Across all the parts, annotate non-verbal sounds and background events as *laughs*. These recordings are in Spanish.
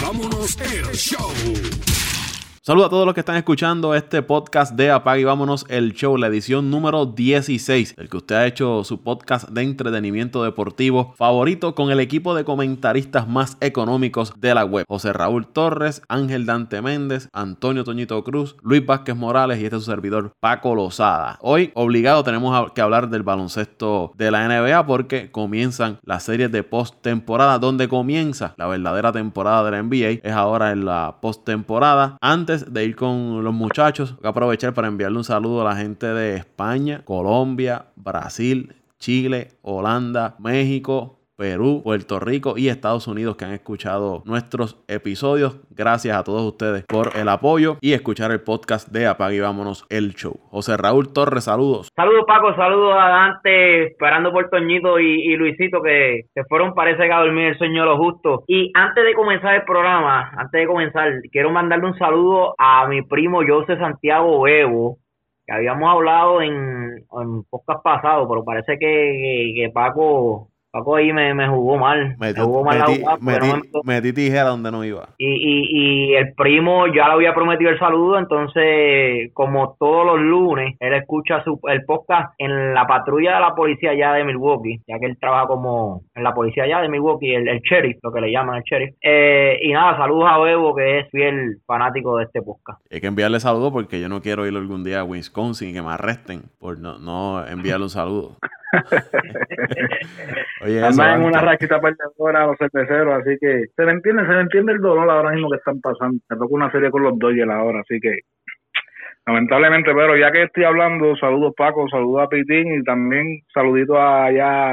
vámonos el show. Saludos a todos los que están escuchando este podcast de Apague y Vámonos el Show, la edición número 16, el que usted ha hecho su podcast de entretenimiento deportivo favorito con el equipo de comentaristas más económicos de la web. José Raúl Torres, Ángel Dante Méndez, Antonio Toñito Cruz, Luis Vázquez Morales y este es su servidor Paco Lozada. Hoy, obligado, tenemos que hablar del baloncesto de la NBA porque comienzan las series de postemporada, donde comienza la verdadera temporada de la NBA. Es ahora en la postemporada. Antes de ir con los muchachos, voy a aprovechar para enviarle un saludo a la gente de España, Colombia, Brasil, Chile, Holanda, México, Perú, Puerto Rico y Estados Unidos que han escuchado nuestros episodios. Gracias a todos ustedes por el apoyo y escuchar el podcast de Apague y Vámonos el Show. José Raúl Torres, saludos. Saludos Paco, saludos a Dante, esperando por Toñito y, Luisito que se fueron parece que a dormir el sueño lo justo. Y antes de comenzar el programa, antes de comenzar, quiero mandarle un saludo a mi primo José Santiago Bebo, que habíamos hablado en, en podcast pasado, pero parece que, que Paco Paco ahí me, me jugó mal. me jugó mal metí, la metí, tijera donde no iba. Y, y, y el primo ya le había prometido el saludo, entonces, como todos los lunes, él escucha su, el podcast en la patrulla de la policía allá de Milwaukee, ya que él trabaja como en la policía allá de Milwaukee, el, el sheriff, lo que le llaman el sheriff. Eh, y nada, saludos a Bebo, que es fiel fanático de este podcast. Hay que enviarle saludos porque yo no quiero ir algún día a Wisconsin y que me arresten por no, no enviarle un saludo. *laughs* Oye, Andan en una raquita perdedora a los cerveceros, así que se le entiende, se le entiende el dolor ahora mismo que están pasando. Me toca una serie con los Dodgers ahora, así que lamentablemente, pero ya que estoy hablando, saludos Paco, saludos a Pitín y también saludito allá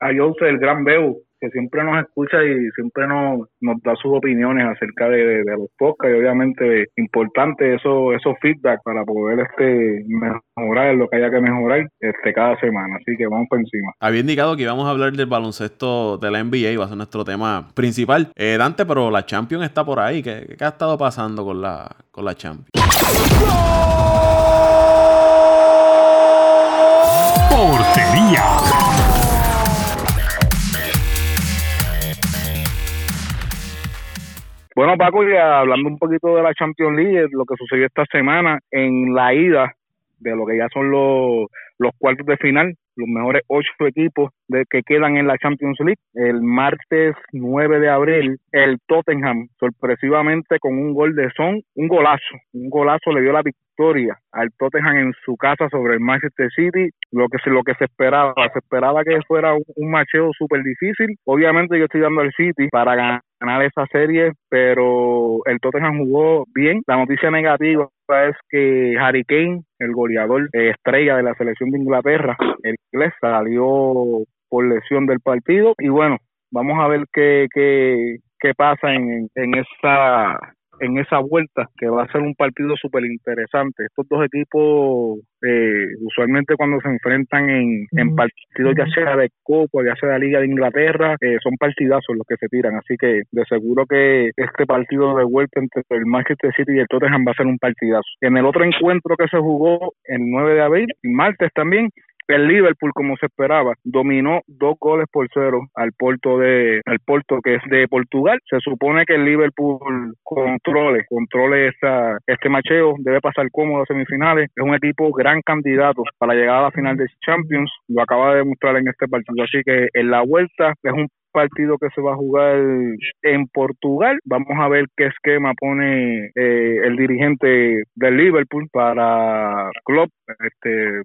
a Jose, el gran Beu, que siempre nos escucha y siempre nos, nos da sus opiniones acerca de, los podcasts y obviamente importante eso, esos feedback para poder este mejorar lo que haya que mejorar este cada semana. Así que vamos por encima. Había indicado que íbamos a hablar del baloncesto de la NBA, y va a ser nuestro tema principal. Eh, Dante, pero la Champions está por ahí. ¿Qué, qué ha estado pasando con la, con la Champions? Portería. Bueno, Paco, y hablando un poquito de la Champions League, lo que sucedió esta semana en la ida de lo que ya son los, cuartos de final, los mejores ocho equipos de, que quedan en la Champions League. El martes 9 de abril, el Tottenham, sorpresivamente con un gol de Son, un golazo, un golazo le dio la victoria al Tottenham en su casa sobre el Manchester City, lo que se, lo que se esperaba, se esperaba que fuera un, un macheo súper difícil. Obviamente yo estoy dando al City para ganar esa serie, pero el Tottenham jugó bien. La noticia negativa es que Harry Kane, el goleador eh, estrella de la selección de Inglaterra, el inglés, salió por lesión del partido y bueno, vamos a ver qué, qué, qué pasa en, en esa en esa vuelta, que va a ser un partido súper interesante. Estos dos equipos, eh, usualmente cuando se enfrentan en, en partidos ya sea de Copa, ya sea de la Liga de Inglaterra, eh, son partidazos los que se tiran. Así que de seguro que este partido de vuelta entre el Manchester City y el Tottenham va a ser un partidazo. En el otro encuentro que se jugó el 9 de abril, martes también, el Liverpool, como se esperaba, dominó dos goles por cero al Porto de al Porto que es de Portugal. Se supone que el Liverpool controle, controle esa, este macheo, debe pasar cómodo a semifinales. Es un equipo gran candidato para llegar a la final de Champions. Lo acaba de demostrar en este partido. Así que en la vuelta es un partido que se va a jugar en Portugal. Vamos a ver qué esquema pone eh, el dirigente del Liverpool para Klopp. Este,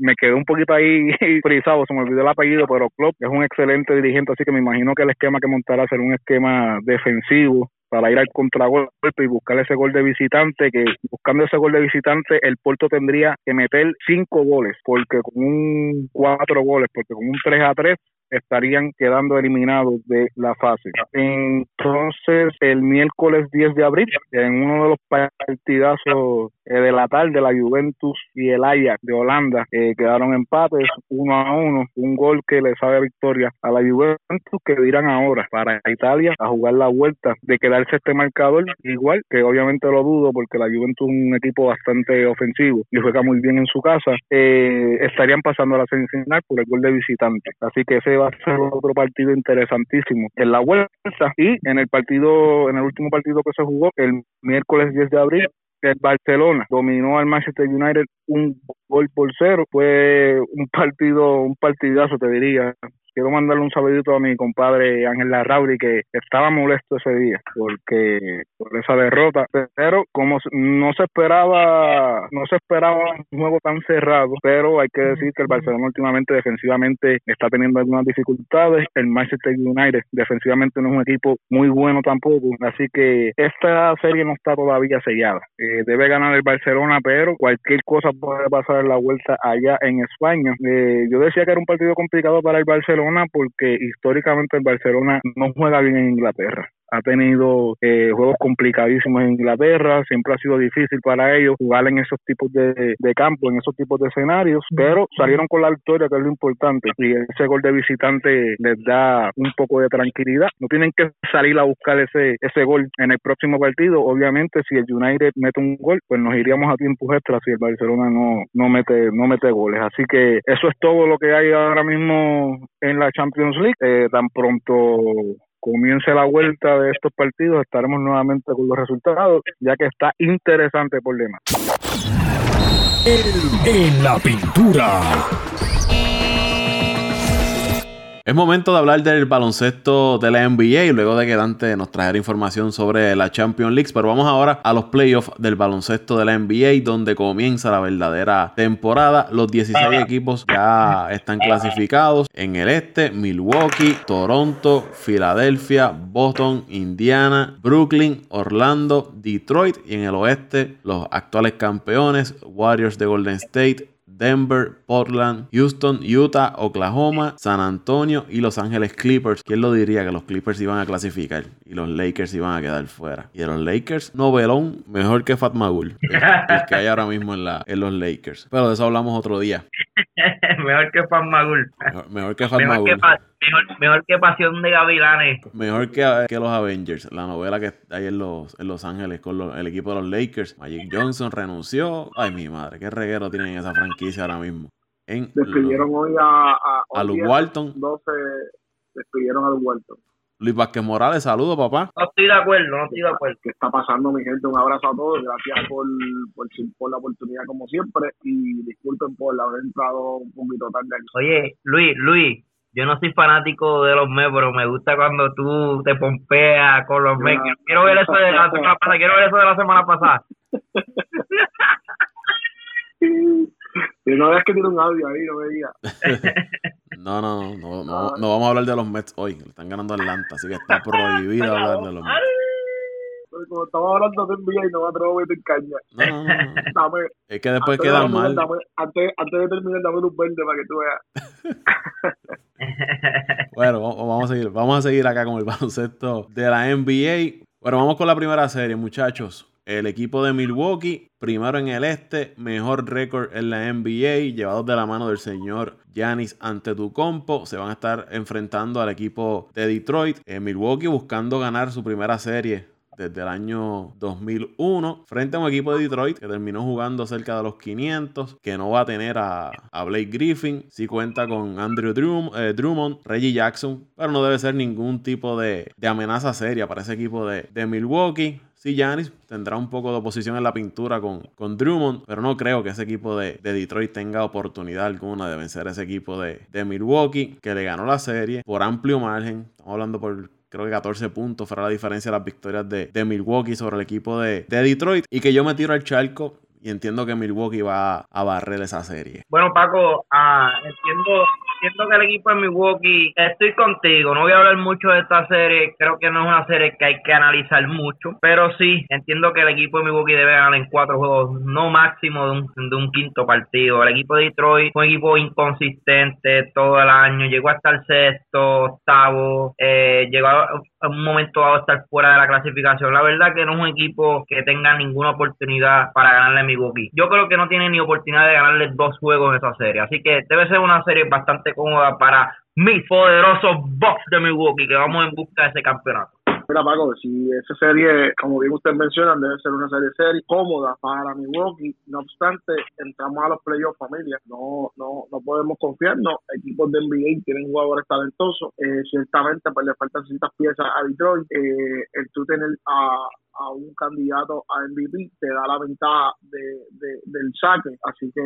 me quedé un poquito ahí *laughs* frisado, se me olvidó el apellido, pero Klopp es un excelente dirigente, así que me imagino que el esquema que montará será un esquema defensivo para ir al contragolpe y buscar ese gol de visitante, que buscando ese gol de visitante el Porto tendría que meter cinco goles, porque con un cuatro goles, porque con un 3 a 3 estarían quedando eliminados de la fase. Entonces, el miércoles 10 de abril, en uno de los partidazos eh, de la tarde, la Juventus y el Ajax de Holanda eh, quedaron empates uno a uno, un gol que le sabe victoria a la Juventus que dirán ahora para Italia a jugar la vuelta de quedarse este marcador igual, que obviamente lo dudo porque la Juventus es un equipo bastante ofensivo y juega muy bien en su casa, eh, estarían pasando a la semifinal por el gol de visitante. Así que ese va a ser otro partido interesantísimo en la vuelta y en el partido, en el último partido que se jugó el miércoles 10 de abril, el Barcelona dominó al Manchester United un gol por cero. Fue un partido, un partidazo, te diría quiero mandarle un saludito a mi compadre Ángel Larrauri que estaba molesto ese día porque por esa derrota, pero como no se esperaba, no se esperaba un juego tan cerrado, pero hay que decir que el Barcelona últimamente defensivamente está teniendo algunas dificultades, el Manchester United defensivamente no es un equipo muy bueno tampoco, así que esta serie no está todavía sellada. Eh, debe ganar el Barcelona, pero cualquier cosa puede pasar en la vuelta allá en España. Eh, yo decía que era un partido complicado para el Barcelona porque históricamente el Barcelona no juega bien en Inglaterra ha tenido eh, juegos complicadísimos en Inglaterra, siempre ha sido difícil para ellos jugar en esos tipos de, de campo, en esos tipos de escenarios, pero salieron con la victoria, que es lo importante, y ese gol de visitante les da un poco de tranquilidad. No tienen que salir a buscar ese, ese gol en el próximo partido. Obviamente, si el United mete un gol, pues nos iríamos a tiempo extra si el Barcelona no, no, mete, no mete goles. Así que eso es todo lo que hay ahora mismo en la Champions League. Eh, tan pronto comience la vuelta de estos partidos, estaremos nuevamente con los resultados, ya que está interesante por demás. En la pintura. Es momento de hablar del baloncesto de la NBA luego de que Dante nos trajera información sobre la Champions League. Pero vamos ahora a los playoffs del baloncesto de la NBA donde comienza la verdadera temporada. Los 16 equipos ya están clasificados. En el este, Milwaukee, Toronto, Filadelfia, Boston, Indiana, Brooklyn, Orlando, Detroit. Y en el oeste, los actuales campeones, Warriors de Golden State, Denver, Portland, Houston, Utah, Oklahoma, San Antonio y Los Ángeles Clippers. ¿Quién lo diría que los Clippers iban a clasificar y los Lakers iban a quedar fuera? Y de los Lakers, novelón mejor que Fat Magul, el, que hay ahora mismo en, la, en los Lakers. Pero de eso hablamos otro día. *laughs* mejor que Fat Magul. Mejor, que Fat Magul. Mejor, que Pasión de Gavilanes. Mejor que, que, los Avengers, la novela que hay en Los, en los Ángeles con el equipo de los Lakers. Magic Johnson renunció. Ay, mi madre, qué reguero tienen esa franquicia ahora mismo. En despidieron hoy a, a, a Luke Walton. 12 despidieron a Luke Walton. Luis Vázquez Morales, saludos, papá. No estoy de acuerdo, no estoy de acuerdo. ¿Qué está pasando, mi gente? Un abrazo a todos. Gracias por, por, por la oportunidad, como siempre. Y disculpen por haber entrado un poquito tarde aquí. Oye, Luis, Luis, yo no soy fanático de los Mets, pero me gusta cuando tú te pompeas con los Mets. Quiero ver eso de la semana pasada. Quiero ver eso de la semana pasada. *laughs* Y no veas que tiene un audio ahí, no me digas. *laughs* no, no, no, no, no, vamos a hablar de los Mets hoy. Están ganando Atlanta, así que *laughs* está prohibido hablar de los Mets. Como estamos hablando de NBA y no me atrevo a meter caña. No, no, no. *laughs* es que después queda mal. antes, antes de terminar, dame un verde para que tú veas. *laughs* bueno, vamos a seguir. Vamos a seguir acá con el *laughs* baloncesto de la NBA. Bueno, vamos con la primera serie, muchachos. El equipo de Milwaukee, primero en el este, mejor récord en la NBA, llevados de la mano del señor Giannis Antetokounmpo, se van a estar enfrentando al equipo de Detroit. En Milwaukee buscando ganar su primera serie desde el año 2001 frente a un equipo de Detroit que terminó jugando cerca de los 500, que no va a tener a, Blake Griffin, si cuenta con Andrew eh, Drummond, Reggie Jackson, pero no debe ser ningún tipo de, amenaza seria para ese equipo de, de Milwaukee. Sí, Giannis tendrá un poco de oposición en la pintura con, con Drummond, pero no creo que ese equipo de, Detroit tenga oportunidad alguna de vencer a ese equipo de, de Milwaukee, que le ganó la serie por amplio margen. Estamos hablando por creo que 14 puntos fuera la diferencia de las victorias de, de Milwaukee sobre el equipo de, de, Detroit. Y que yo me tiro al charco entiendo que Milwaukee va a barrer esa serie. Bueno, Paco, ah, entiendo que el equipo de Milwaukee, estoy contigo, no voy a hablar mucho de esta serie, creo que no es una serie que hay que analizar mucho, pero sí, entiendo que el equipo de Milwaukee debe ganar en cuatro juegos, no máximo de un, de un quinto partido. El equipo de Detroit fue un equipo inconsistente todo el año, llegó hasta el sexto, octavo, eh, llegó a un momento dado a estar fuera de la clasificación. La verdad que no es un equipo que tenga ninguna oportunidad para ganarle a Milwaukee. Yo creo que no tiene ni oportunidad de ganarle dos juegos en esa serie, así que debe ser una serie bastante cómoda para mis poderosos Bucks de Milwaukee, que vamos en busca de ese campeonato. Mira, Paco, si esa serie, como bien ustedes mencionan, debe ser una serie serie cómoda para Milwaukee. No obstante, entramos a los playoffs, familia. No, no, no podemos confiarnos. Equipos de NBA tienen jugadores talentosos. Eh, ciertamente, pues le faltan ciertas piezas a Detroit. Eh, el tú tener a, a un candidato a MVP te da la ventaja de, del saque. Así que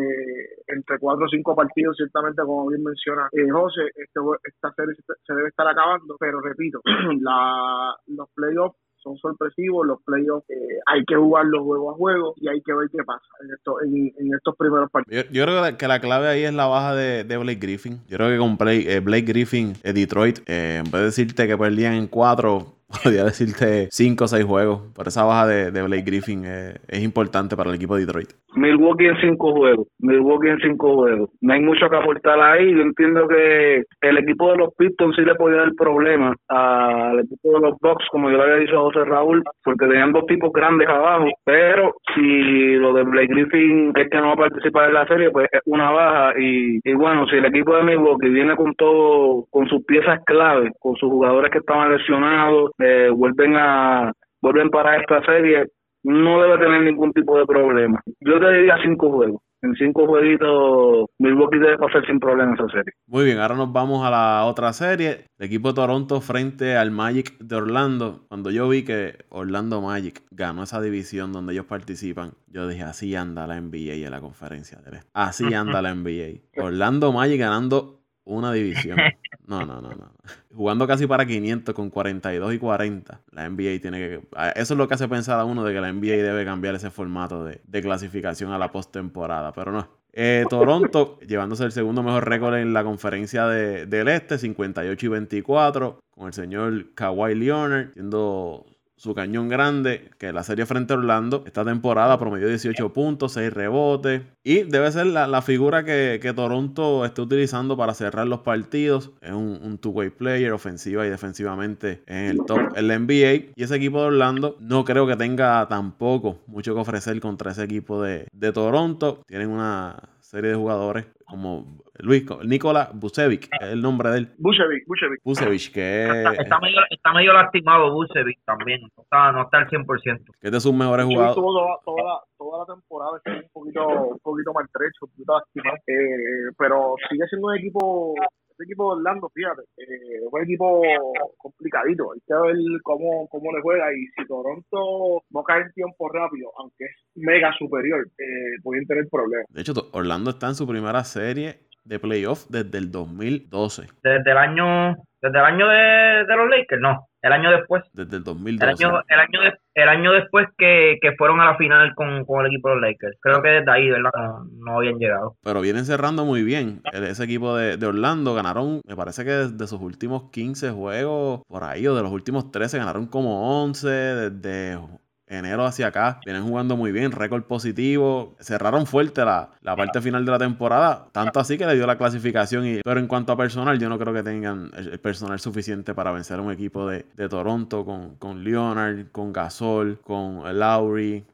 entre cuatro o cinco partidos, ciertamente, como bien menciona eh, José, este, esta serie se debe estar acabando. Pero repito, *clears throat* la, los playoffs son sorpresivos, los playoffs eh, hay que jugarlos juego a juego y hay que ver qué pasa en, esto, en, estos primeros partidos. Yo, creo que la clave ahí es la baja de, Blake Griffin. Yo creo que con Blake, eh, Griffin, Detroit, en vez de decirte que perdían en cuatro, podría decirte 5 o 6 juegos. Por esa baja de, Blake Griffin eh, es importante para el equipo de Detroit. Milwaukee en 5 juegos. Milwaukee en 5 juegos. No hay mucho que aportar ahí. Yo entiendo que el equipo de los Pistons sí le podía dar problemas al equipo de los Bucks, como yo le había dicho a José Raúl, porque tenían dos tipos grandes abajo. Pero si lo de Blake Griffin es que no va a participar en la serie, pues es una baja. Y, y bueno, si el equipo de Milwaukee viene con todo, con sus piezas claves, con sus jugadores que estaban lesionados, eh, vuelven a vuelven para esta serie, no debe tener ningún tipo de problema. Yo te diría cinco juegos. En cinco jueguitos, Milwaukee debe pasar sin problema esa serie. Muy bien, ahora nos vamos a la otra serie. El equipo de Toronto frente al Magic de Orlando. Cuando yo vi que Orlando Magic ganó esa división donde ellos participan, yo dije, así anda la NBA en la conferencia de Así *laughs* anda la NBA. Orlando Magic ganando una división. No, no, no, no. Jugando casi para 500 con 42 y 40. La NBA tiene que... Eso es lo que hace pensar a uno de que la NBA debe cambiar ese formato de, clasificación a la postemporada. Pero no. Eh, Toronto llevándose el segundo mejor récord en la conferencia del Este, 58 y 24, con el señor Kawhi Leonard siendo su cañón grande, que la serie frente a Orlando, esta temporada promedió 18 puntos, 6 rebotes. Y debe ser la, figura que, Toronto esté utilizando para cerrar los partidos. Es un, two-way player, ofensiva y defensivamente en el top en la NBA. Y ese equipo de Orlando no creo que tenga tampoco mucho que ofrecer contra ese equipo de, de Toronto. Tienen una serie de jugadores como Luis, Nikola Bucevic, es el nombre de él. Bucevic, Bucevic. Bucevic, que está, medio, está medio lastimado Bucevic también, no está, no está al 100%. Que es de sus mejores jugadores. Toda, toda, toda, la temporada está un poquito, un poquito maltrecho, un poquito lastimado, eh, pero sigue siendo un equipo este equipo Orlando, fíjate, eh, un equipo complicadito. Hay que ver cómo, cómo le juega y si Toronto no cae en tiempo rápido, aunque es mega superior, eh, pueden tener problemas. De hecho, Orlando está en su primera serie de playoff desde el 2012. Desde el año, desde el año de, de los Lakers, no. El año después. Desde el 2012. El año, el año, el año después que, que, fueron a la final con, con, el equipo de los Lakers. Creo que desde ahí, ¿verdad? No, habían llegado. Pero vienen cerrando muy bien. Ese equipo de, de, Orlando ganaron, me parece que de sus últimos 15 juegos, por ahí, o de los últimos 13, ganaron como 11 desde enero hacia acá, vienen jugando muy bien, récord positivo, cerraron fuerte la, parte final de la temporada, tanto así que le dio la clasificación, y, pero en cuanto a personal, yo no creo que tengan el, personal suficiente para vencer a un equipo de, Toronto con, con Leonard, con Gasol, con Lowry,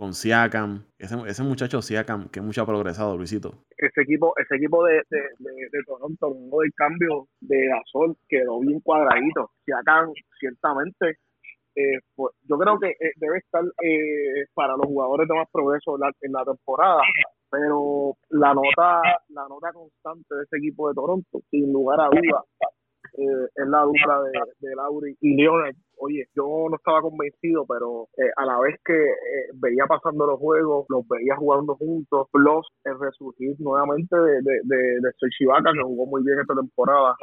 con Siakam, ese, ese muchacho Siakam que mucho ha progresado, Luisito. Ese equipo, ese equipo de, de, de, Toronto, el cambio de Gasol quedó bien cuadradito. Siakam ciertamente eh, pues, yo creo que eh, debe estar eh, para los jugadores de más progreso en la, temporada, pero la nota la nota constante de ese equipo de Toronto, sin lugar a dudas, es la dupla de, de Lauri y Leonard. Oye, yo no estaba convencido, pero a la vez que veía pasando los juegos, los veía jugando juntos, plus el resurgir nuevamente de, de, de, de que jugó muy bien esta temporada,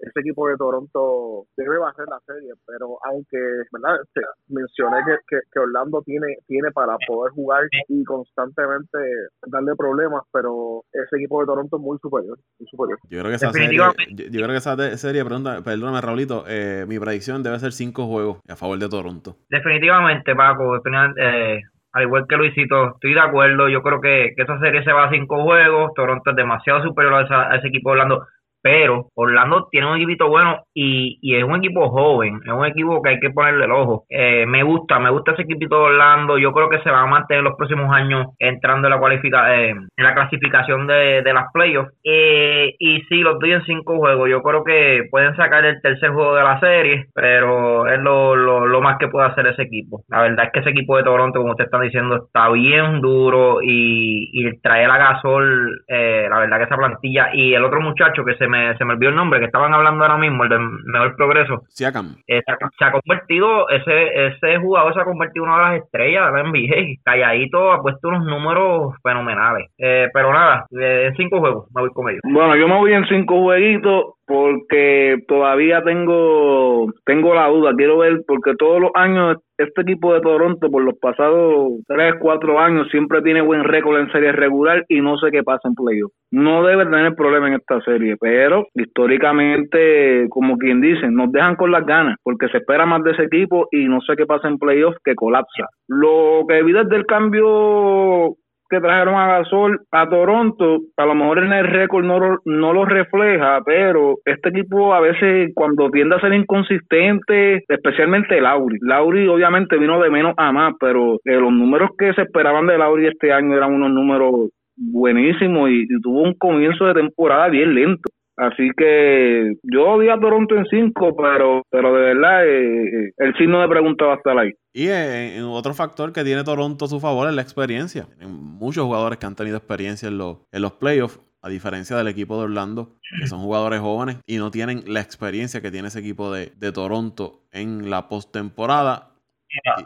ese equipo de Toronto debe bajar la serie, pero aunque ¿verdad? Este, mencioné que, que, Orlando tiene, tiene para poder jugar y constantemente darle problemas, pero ese equipo de Toronto es muy superior, muy superior. Yo creo que esa serie, yo, creo que esa serie, perdóname Raulito, eh, mi predicción debe ser cinco juegos a favor de Toronto. Definitivamente, Paco, eh, al igual que Luisito, estoy de acuerdo. Yo creo que, que esa serie se va a cinco juegos. Toronto es demasiado superior a, ese equipo de Orlando pero Orlando tiene un equipito bueno y, y es un equipo joven, es un equipo que hay que ponerle el ojo. Eh, me gusta, me gusta ese equipito de Orlando. Yo creo que se va a mantener los próximos años entrando en la eh, clasificación de, de las playoffs. Eh, y sí, los doy en cinco juegos. Yo creo que pueden sacar el tercer juego de la serie, pero es lo, lo, más que puede hacer ese equipo. La verdad es que ese equipo de Toronto, como usted está diciendo, está bien duro y, y trae a Gasol, eh, la verdad que esa plantilla y el otro muchacho que se me, se me olvidó el nombre, que estaban hablando ahora mismo, el de mejor progreso. Siakam. Eh, se, ha convertido, ese, ese jugador se ha convertido en una de las estrellas de la NBA. Calladito ha puesto unos números fenomenales. Eh, pero nada, en cinco juegos me voy con ellos. Bueno, yo me voy en cinco jueguitos porque todavía tengo tengo la duda, quiero ver, porque todos los años este equipo de Toronto por los pasados 3, 4 años siempre tiene buen récord en serie regular y no sé qué pasa en playoff. No debe tener problema en esta serie, pero históricamente, como quien dice, nos dejan con las ganas porque se espera más de ese equipo y no sé qué pasa en playoff que colapsa. Lo que vi desde el cambio que trajeron a Gasol a Toronto, a lo mejor en el récord no, no lo refleja, pero este equipo a veces cuando tiende a ser inconsistente, especialmente Lauri. Lauri obviamente vino de menos a más, pero eh, los números que se esperaban de Lauri este año eran unos números buenísimos y tuvo un comienzo de temporada bien lento. Así que yo di a Toronto en cinco, pero, pero de verdad eh, eh, el signo de pregunta va a estar ahí. Y eh, otro factor que tiene Toronto a su favor es la experiencia. Tienen muchos jugadores que han tenido experiencia en los, en los playoffs, a diferencia del equipo de Orlando, que son jugadores jóvenes y no tienen la experiencia que tiene ese equipo de, de Toronto en la postemporada.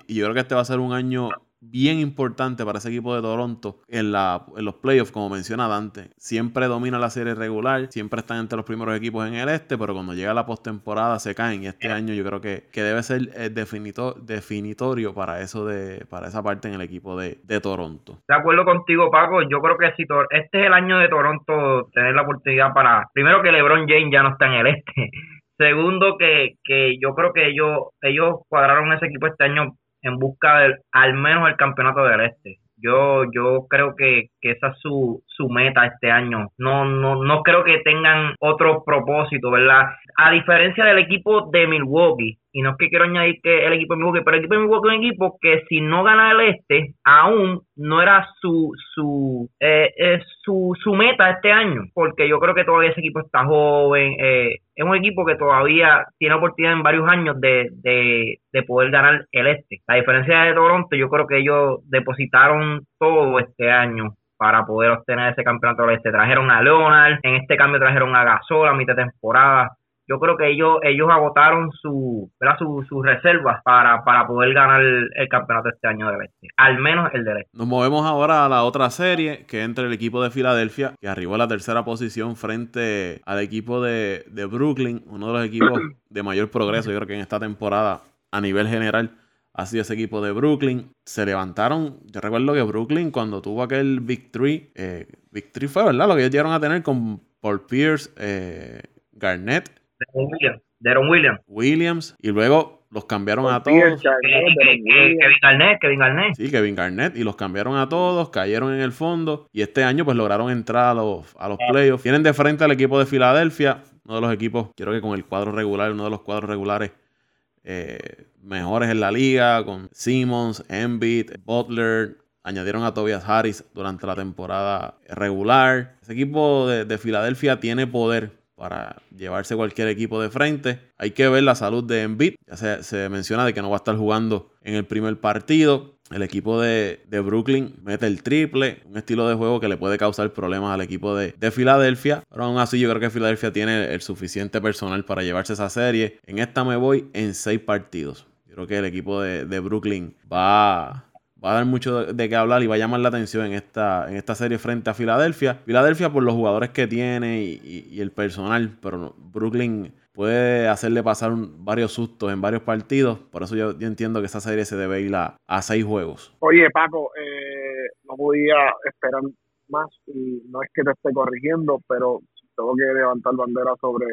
Y, y yo creo que este va a ser un año bien importante para ese equipo de Toronto en, la, en los playoffs, como menciona Dante. Siempre domina la serie regular, siempre están entre los primeros equipos en el este, pero cuando llega la postemporada se caen. Y este año yo creo que, que debe ser el definito, definitorio para eso de, para esa parte en el equipo de, de Toronto. De acuerdo contigo, Paco. Yo creo que si este es el año de Toronto, tener la oportunidad para, primero que LeBron James ya no está en el este. *laughs* Segundo, que, que yo creo que ellos, ellos cuadraron ese equipo este año en busca del al menos el campeonato del este. Yo, yo creo que, que esa es su, su meta este año. No, no, no creo que tengan otro propósito, ¿verdad? A diferencia del equipo de Milwaukee, y no es que quiero añadir que el equipo de Milwaukee, pero el equipo de Milwaukee es un equipo que si no gana el este, aún no era su su eh, eh, su, su meta este año, porque yo creo que todavía ese equipo está joven, eh, es un equipo que todavía tiene oportunidad en varios años de, de, de poder ganar el este. La diferencia de Toronto, yo creo que ellos depositaron todo este año para poder obtener ese campeonato del este. Trajeron a Leonard, en este cambio trajeron a Gasol a mitad de temporada yo creo que ellos ellos agotaron su, sus su reservas para, para poder ganar el, campeonato este año de este, al menos el de este. Nos movemos ahora a la otra serie, que entre el equipo de Filadelfia, que arribó a la tercera posición frente al equipo de, de Brooklyn, uno de los equipos *clears throat* de mayor progreso, yo creo que en esta temporada a nivel general ha sido ese equipo de Brooklyn. Se levantaron, yo recuerdo que Brooklyn cuando tuvo aquel victory, eh, victory fue, ¿verdad? Lo que ellos llegaron a tener con Paul Pierce, eh, Garnett Williams. Deron Williams. Williams. Y luego los cambiaron a todos. Kevin Garnett, Kevin Garnett. Sí, Kevin Garnett. Y los cambiaron a todos, cayeron en el fondo. Y este año pues lograron entrar a los, a los playoffs. Tienen de frente al equipo de Filadelfia. Uno de los equipos, quiero que con el cuadro regular, uno de los cuadros regulares eh, mejores en la liga. Con Simmons, Embiid, Butler, añadieron a Tobias Harris durante la temporada regular. Ese equipo de, de, Filadelfia tiene poder para llevarse cualquier equipo de frente. Hay que ver la salud de Embiid. Ya se, menciona de que no va a estar jugando en el primer partido. El equipo de, Brooklyn mete el triple, un estilo de juego que le puede causar problemas al equipo de, Filadelfia. Pero aún así yo creo que Filadelfia tiene el suficiente personal para llevarse esa serie. En esta me voy en seis partidos. Yo creo que el equipo de, de Brooklyn va va a dar mucho de qué hablar y va a llamar la atención en esta, en esta serie frente a Filadelfia. Filadelfia por los jugadores que tiene y, el personal, pero Brooklyn puede hacerle pasar varios sustos en varios partidos. Por eso yo, entiendo que esa serie se debe ir a, seis juegos. Oye, Paco, eh, no podía esperar más y no es que te esté corrigiendo, pero tengo que levantar bandera sobre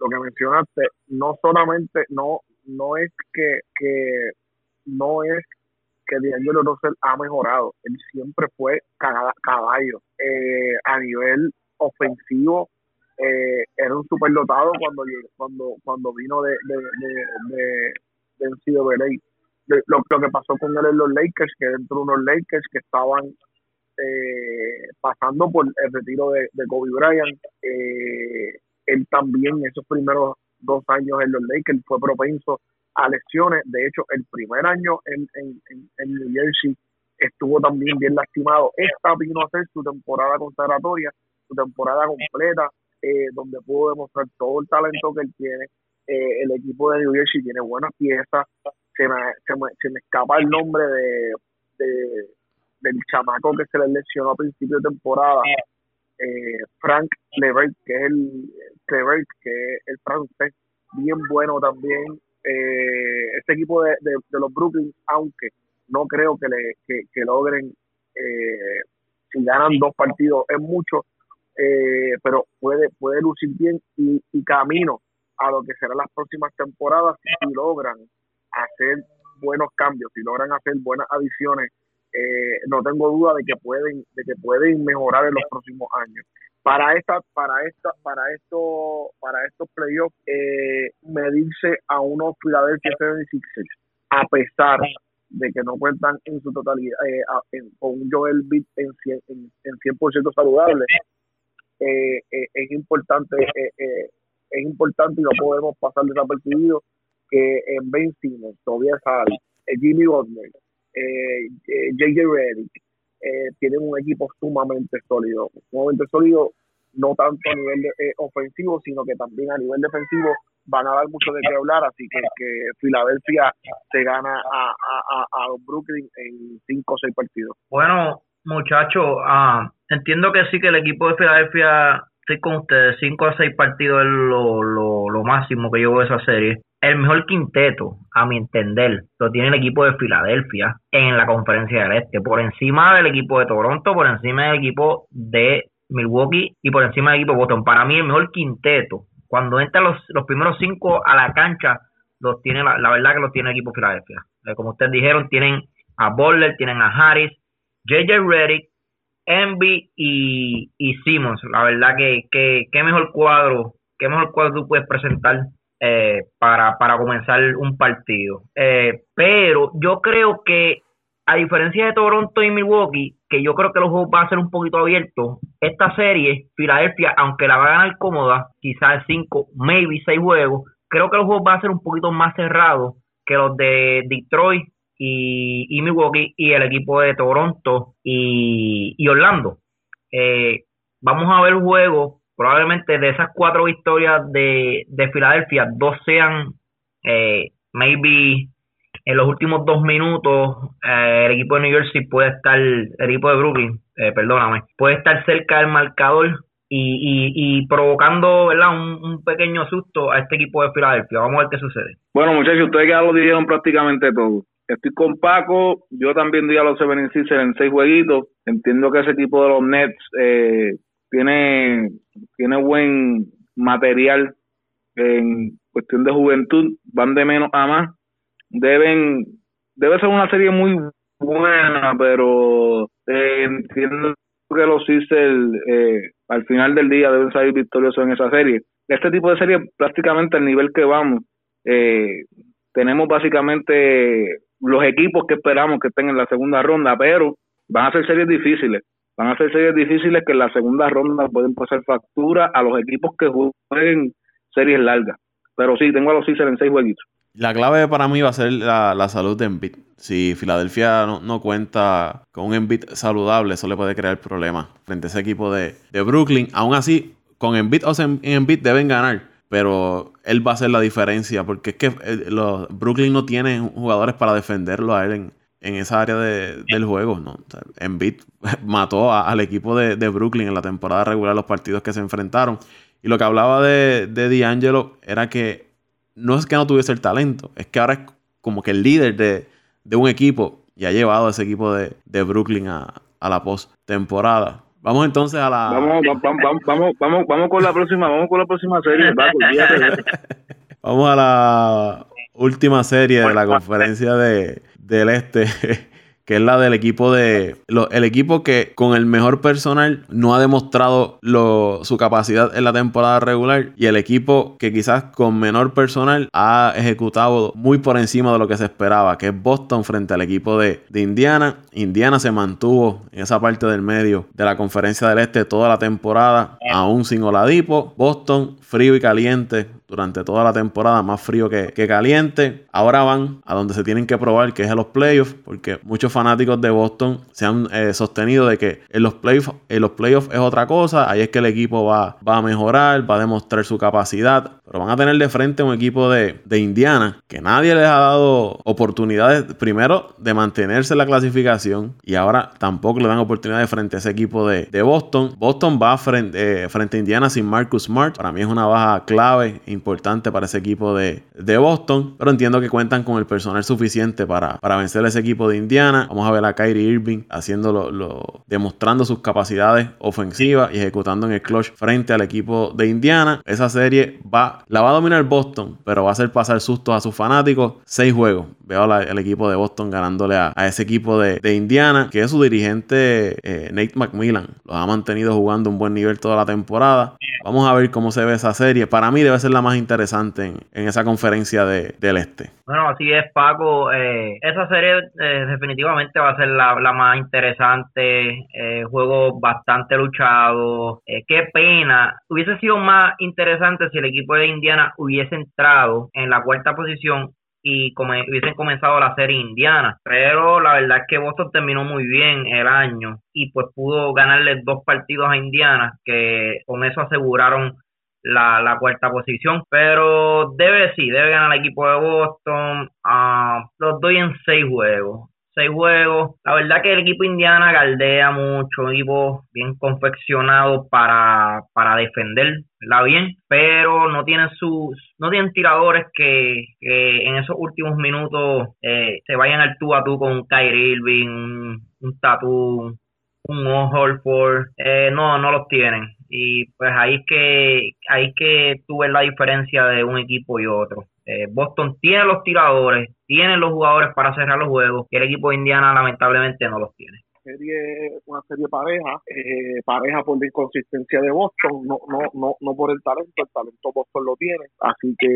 lo que mencionaste. No solamente, no, no es que, que no es que D'Angelo Russell ha mejorado. Él siempre fue caballo. Eh, a nivel ofensivo, eh, era un superdotado cuando cuando cuando vino de de de, de, de Lo, lo, que pasó con él en los Lakers, que dentro de unos Lakers que estaban eh, pasando por el retiro de, de Kobe Bryant, eh, él también esos primeros dos años en los Lakers fue propenso a lesiones. De hecho, el primer año en, en, en, New Jersey estuvo también bien lastimado. Esta vino a hacer su temporada consagratoria, su temporada completa, eh, donde pudo demostrar todo el talento que él tiene. Eh, el equipo de New Jersey tiene buenas piezas. Se me, se me, se me escapa el nombre de, de, del chamaco que se le lesionó a principio de temporada. Eh, Frank Levert, que es el Levert, que es el francés, bien bueno también. Eh, este equipo de, de, los Brooklyn, aunque no creo que, le, que, logren, eh, si ganan dos partidos, es mucho, eh, pero puede, puede lucir bien y, y camino a lo que serán las próximas temporadas si logran hacer buenos cambios, si logran hacer buenas adiciones eh, no tengo duda de que pueden de que pueden mejorar en los próximos años. Para esta para esta para esto para estos playoffs eh, medirse a unos Philadelphia 76ers a pesar de que no cuentan en su totalidad eh, con un Joel Beat en 100%, en, en 100 saludable eh, eh, es importante es importante y no podemos pasar desapercibido que en Ben Simmons, Tobias Harris, Jimmy Butler eh, JJ Reddick, eh, tienen un equipo sumamente sólido, sumamente sólido, no tanto a nivel eh, ofensivo, sino que también a nivel defensivo van a dar mucho de qué hablar, así que, que Filadelfia se gana a, a, a, Brooklyn en 5 o 6 partidos. Bueno, muchachos, ah, entiendo que sí que el equipo de Filadelfia, estoy con ustedes, 5 a 6 partidos es lo, lo, lo máximo que yo veo esa serie el mejor quinteto, a mi entender, lo tiene el equipo de Filadelfia en la conferencia del Este, por encima del equipo de Toronto, por encima del equipo de Milwaukee y por encima del equipo de Boston. Para mí, el mejor quinteto, cuando entran los, los primeros cinco a la cancha, los tiene la, verdad que los tiene el equipo de Filadelfia. Eh, como ustedes dijeron, tienen a Butler, tienen a Harris, JJ Reddick, Envy y, y Simmons. La verdad que, que, mejor cuadro, qué mejor cuadro tú puedes presentar eh, para, para comenzar un partido. Eh, pero yo creo que, a diferencia de Toronto y Milwaukee, que yo creo que los juegos van a ser un poquito abiertos, esta serie, Filadelfia, aunque la va a ganar cómoda, quizás 5, maybe 6 juegos, creo que los juegos van a ser un poquito más cerrados que los de Detroit y, y Milwaukee y el equipo de Toronto y, y Orlando. Eh, vamos a ver juegos probablemente de esas cuatro victorias de, de Filadelfia, dos sean eh, maybe en los últimos dos minutos eh, el equipo de New Jersey puede estar, el equipo de Brooklyn, eh, perdóname, puede estar cerca del marcador y, y, provocando ¿verdad? Un, un, pequeño susto a este equipo de Filadelfia. Vamos a ver qué sucede. Bueno, muchachos, ustedes ya lo dijeron prácticamente todo. Estoy con Paco, yo también di a los 76 en seis jueguitos. Entiendo que ese equipo de los Nets eh, tiene, tiene buen material en cuestión de juventud, van de menos a más. Deben, debe ser una serie muy buena, pero eh, entiendo que los Sixers eh, al final del día deben salir victoriosos en esa serie. Este tipo de serie, prácticamente al nivel que vamos, eh, tenemos básicamente los equipos que esperamos que estén en la segunda ronda, pero van a ser series difíciles van a ser series difíciles que en la segunda ronda pueden pasar factura a los equipos que jueguen series largas. Pero sí, tengo a los Sixers en seis jueguitos. La clave para mí va a ser la, salud de Embiid. Si Filadelfia no, cuenta con un Embiid saludable, eso le puede crear problemas frente a ese equipo de, Brooklyn. Aún así, con Embiid o sin Embiid deben ganar, pero él va a hacer la diferencia porque es que eh, los Brooklyn no tienen jugadores para defenderlo a él en, en esa área de, del juego. ¿no? Embiid *laughs* mató al equipo de, Brooklyn en la temporada regular, los partidos que se enfrentaron. Y lo que hablaba de, de D'Angelo era que no es que no tuviese el talento, es que ahora es como que el líder de, un equipo y ha llevado a ese equipo de, Brooklyn a, la post-temporada. Vamos entonces a la. Vamos, vamos, vamos, vamos, vamos con la próxima, vamos con la próxima serie. *laughs* vamos a la última serie de la conferencia de, del Este, *laughs* que es la del equipo de. el equipo que con el mejor personal no ha demostrado su capacidad en la temporada regular. Y el equipo que quizás con menor personal ha ejecutado muy por encima de lo que se esperaba, que es Boston frente al equipo de, de Indiana. Indiana se mantuvo en esa parte del medio de la conferencia del este toda la temporada, aún sin Oladipo. Boston, frío y caliente durante toda la temporada, más frío que, caliente. Ahora van a donde se tienen que probar, que es en los playoffs, porque muchos fanáticos de Boston se han eh, sostenido de que en los playoffs playoffs es otra cosa, ahí es que el equipo va, va a mejorar, va a demostrar su capacidad, pero van a tener de frente un equipo de, de Indiana que nadie les ha dado oportunidades, primero, de mantenerse en la clasificación y ahora tampoco le dan oportunidades frente a ese equipo de, de Boston. Boston va frente, eh, frente a Indiana sin Marcus Smart, para mí es una baja clave importante para ese equipo de, Boston, pero entiendo que cuentan con el personal suficiente para, para vencer a ese equipo de Indiana. Vamos a ver a Kyrie Irving haciéndolo, lo, demostrando sus capacidades ofensivas y ejecutando en el clutch frente al equipo de Indiana. Esa serie va, la va a dominar Boston, pero va a hacer pasar sustos a sus fanáticos. Seis juegos. Veo al equipo de Boston ganándole a, ese equipo de, Indiana, que es su dirigente eh, Nate McMillan. Los ha mantenido jugando un buen nivel toda la temporada. Vamos a ver cómo se ve esa serie. Para mí debe ser la más interesante en, esa conferencia del este. Bueno, así es, Paco. Eh, esa serie eh, definitivamente va a ser la, más interesante. Eh, juego bastante luchado. qué pena. Hubiese sido más interesante si el equipo de Indiana hubiese entrado en la cuarta posición y hubiesen comenzado la serie indiana. Pero la verdad es que Boston terminó muy bien el año y pues pudo ganarle dos partidos a Indiana que con eso aseguraron la, la cuarta posición, pero debe sí, debe ganar el equipo de Boston. Uh, los doy en seis juegos. Seis juegos. La verdad que el equipo Indiana galdea mucho, un equipo bien confeccionado para, para defender bien, pero no tienen sus, no tienen tiradores que, en esos últimos minutos eh, se vayan al tú a tú con Kyrie Irving, un, un Tatum, un Holford, eh, no, no los tienen y pues ahí es que ahí que tú ves la diferencia de un equipo y otro. Eh, Boston tiene los tiradores, tiene los jugadores para cerrar los juegos y el equipo de Indiana lamentablemente no los tiene. Una serie pareja, eh, pareja por la inconsistencia de Boston, no, no, no, no por el talento, el talento Boston lo tiene, así que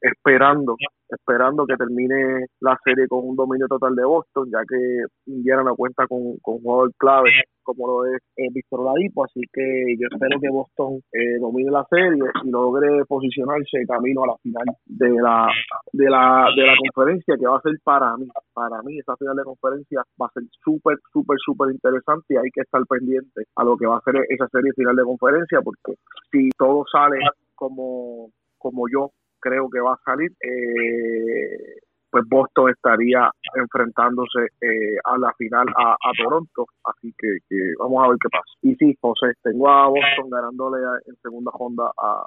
esperando, esperando que termine la serie con un dominio total de Boston, ya que Indiana no cuenta con, con un jugador clave como lo es eh, Víctor Ladipo, así que yo espero que Boston eh, domine la serie y logre posicionarse camino a la final de la de la de la conferencia que va a ser para mí, para mí esa final de conferencia va a ser súper súper súper interesante y hay que estar pendiente a lo que va a ser esa serie final de conferencia porque si todo sale como como yo creo que va a salir, eh, pues Boston estaría enfrentándose eh, a la final a, Toronto, así que, vamos a ver qué pasa. Y sí, José, tengo a Boston ganándole en segunda ronda a,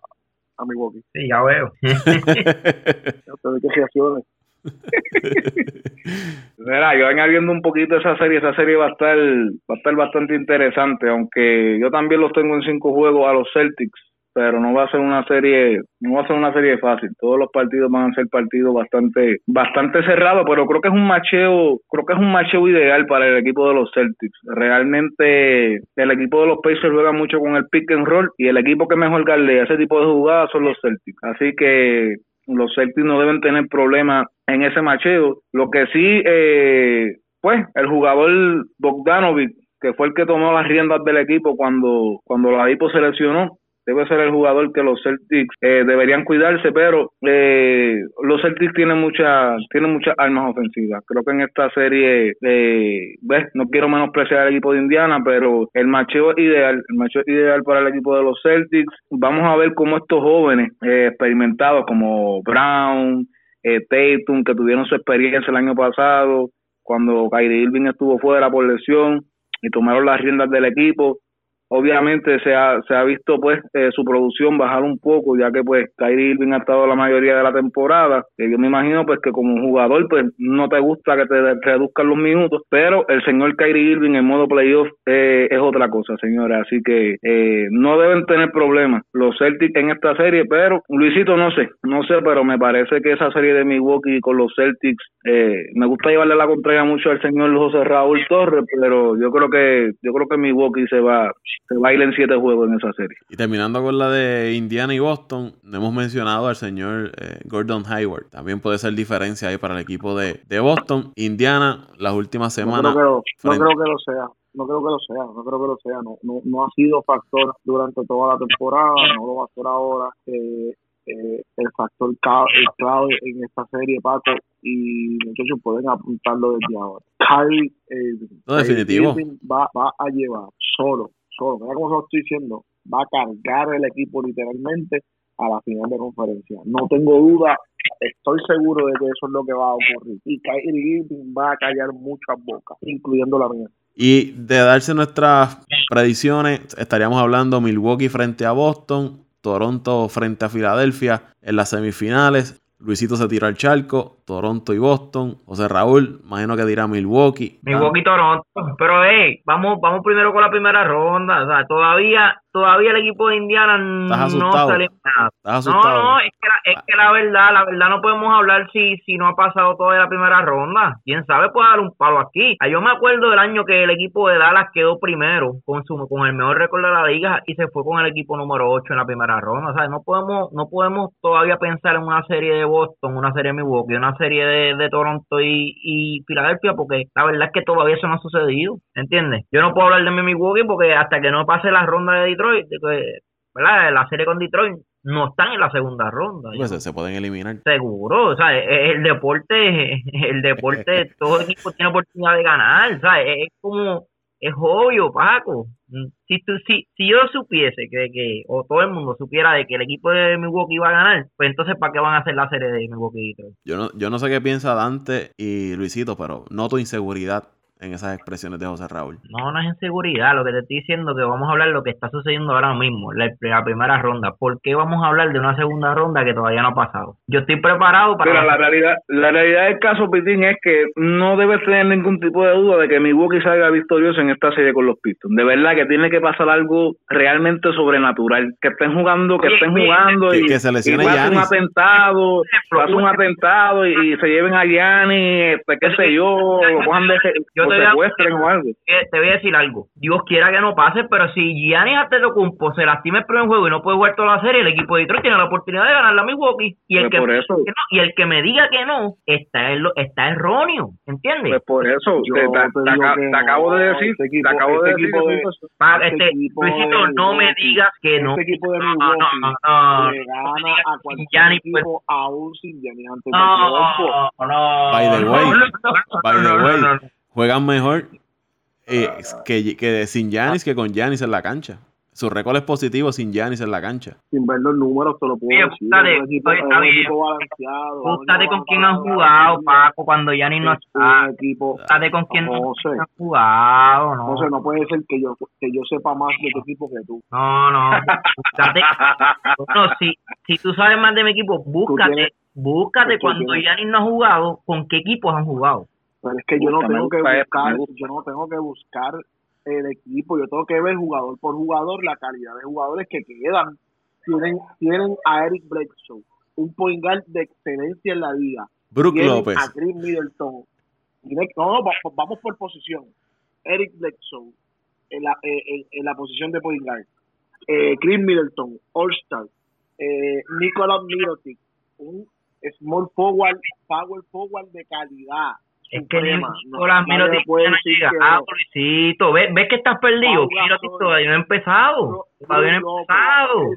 a Milwaukee. Sí, ya veo. *laughs* *laughs* Mira, yo añadiendo un poquito esa serie, esa serie va a estar va a estar bastante interesante, aunque yo también los tengo en cinco juegos a los Celtics pero no va a ser una serie no va a ser una serie fácil. Todos los partidos van a ser partidos bastante bastante cerrados pero creo que es un macheo creo que es un macheo ideal para el equipo de los Celtics. Realmente el equipo de los Pacers juega mucho con el pick and roll y el equipo que mejor galdea ese tipo de jugadas son los Celtics. Así que los Celtics no deben tener problemas en ese macheo. Lo que sí eh, pues el jugador Bogdanovic que fue el que tomó las riendas del equipo cuando cuando la equipo seleccionó debe ser el jugador que los Celtics eh, deberían cuidarse, pero eh, los Celtics tienen muchas tienen muchas armas ofensivas. Creo que en esta serie, eh, no quiero menospreciar al equipo de Indiana, pero el macheo ideal, el macheo ideal para el equipo de los Celtics. Vamos a ver cómo estos jóvenes experimentados como Brown, Tatum, que tuvieron su experiencia el año pasado, cuando Kyrie Irving estuvo fuera por lesión y tomaron las riendas del equipo, obviamente se ha, se ha visto pues eh, su producción bajar un poco, ya que pues Kyrie Irving ha estado la mayoría de la temporada. yo me imagino pues que como jugador pues no te gusta que te reduzcan los minutos, pero el señor Kyrie Irving en modo playoff eh, es otra cosa, señores. Así que eh, no deben tener problemas los Celtics en esta serie, pero Luisito no sé, no sé, pero me parece que esa serie de Milwaukee con los Celtics, eh, me gusta llevarle la contraria mucho al señor José Raúl Torres, pero yo creo que yo creo que Milwaukee se va se va a ir en siete juegos en esa serie. Y terminando con la de Indiana y Boston, hemos mencionado al señor eh, Gordon Hayward. También puede ser diferencia ahí para el equipo de, de Boston. Indiana, las últimas semanas. No creo, no creo que lo sea no creo que lo sea, no creo que lo sea, no, no, no ha sido factor durante toda la temporada, no lo va a ser ahora. Eh, eh, el factor clave en esta serie, Paco, y muchachos pueden apuntarlo desde ahora. Kyrie no, definitivo. va, va a llevar solo, solo, mira cómo lo estoy diciendo, va a cargar el equipo literalmente a la final de conferencia. No tengo duda, estoy seguro de que eso es lo que va a ocurrir. Y Kyrie Irving va a callar muchas bocas, incluyendo la mía. Y de darse nuestras predicciones, estaríamos hablando Milwaukee frente a Boston, Toronto frente a Filadelfia en las semifinales. Luisito se tiró al charco, Toronto y Boston. José Raúl, imagino que dirá Milwaukee. Milwaukee, Toronto. Pero, hey, vamos, vamos primero con la primera ronda. O sea, todavía todavía el equipo de Indiana no sale nada. No, no, es que, la, es que la verdad, la verdad no podemos hablar si, si no ha pasado todavía la primera ronda. Quién sabe puede dar un palo aquí. Ah, yo me acuerdo del año que el equipo de Dallas quedó primero con su con el mejor récord de la liga y se fue con el equipo número 8 en la primera ronda. O sea, no podemos no podemos todavía pensar en una serie de Boston, una serie de Milwaukee, una serie de, de Toronto y, y Filadelfia porque la verdad es que todavía eso no ha sucedido. ¿Entiendes? Yo no puedo hablar de Milwaukee porque hasta que no pase la ronda de Detroit, ¿verdad? La serie con Detroit no están en la segunda ronda. Pues se pueden eliminar. Seguro, o sea, e, e, el deporte, *laughs* el deporte, todo equipo tiene oportunidad de ganar, o sea, es como, es obvio, Paco. Si, tú, si, si yo supiese que, que, o todo el mundo supiera de que el equipo de Milwaukee iba a ganar, pues entonces ¿para qué van a hacer la serie de Milwaukee? Yo no, yo no sé qué piensa Dante y Luisito, pero noto inseguridad en esas expresiones de José Raúl. No, no es inseguridad, lo que te estoy diciendo que vamos a hablar de lo que está sucediendo ahora mismo, la, primera ronda. ¿Por qué vamos a hablar de una segunda ronda que todavía no ha pasado? Yo estoy preparado para... Pero la realidad, la realidad del caso, Pitín, es que no debes tener ningún tipo de duda de que Milwaukee salga victorioso en esta serie con los Pistons. De verdad que tiene que pasar algo realmente sobrenatural. Que estén jugando, que estén jugando y, que se lesione un atentado, pase un atentado y, se lleven a Gianni, este, qué sé yo, lo cojan de te voy a decir algo. Dios quiera que no pase, pero si Gianni Antetokounmpo se lastima el primer juego y no puede jugar toda la serie, el equipo de Detroit tiene la oportunidad de ganar la Milwaukee. Y el, pues que, y el que me diga que no, está, está erróneo. ¿Entiendes? Pues por eso, te, acabo de decir, te acabo de decir. Este, Luisito, no me digas que no. Este equipo de Milwaukee le gana a cualquier equipo aún sin Gianni Antetokounmpo. No, no, By the way, by the way, juegan mejor eh, que, que sin Yanis que con Yanis en la cancha. Su récord es positivo sin Yanis en la cancha. Sin ver los números, te lo puedo decir. Búscate, con quién han jugado, Paco, cuando Yanis no está. Búscate con quién han jugado. No. José, no puede ser que yo, que yo sepa más de tu equipo que tú. No, no. Búscate. *laughs* no, si, si tú sabes más de mi equipo, búscate. Búscate cuando Yanis no ha jugado, con qué equipos han jugado. Pero es que yo no tengo que buscar, yo no tengo que buscar el equipo, yo tengo que ver jugador por jugador la calidad de jugadores que quedan. Tienen, tienen a Eric Bledsoe, un point guard de excelencia en la liga. Brook López. A Chris Middleton. No, vamos por posición. Eric Bledsoe en la, eh, en, la posición de point guard. Eh, Chris Middleton, All-Star. Eh, Nicolas Mirotic, un small forward, power forward de calidad es que Nicolás Mirotic ah, ¿ves, ¿ves que estás perdido? Mirotic todavía no ha empezado. No empezado.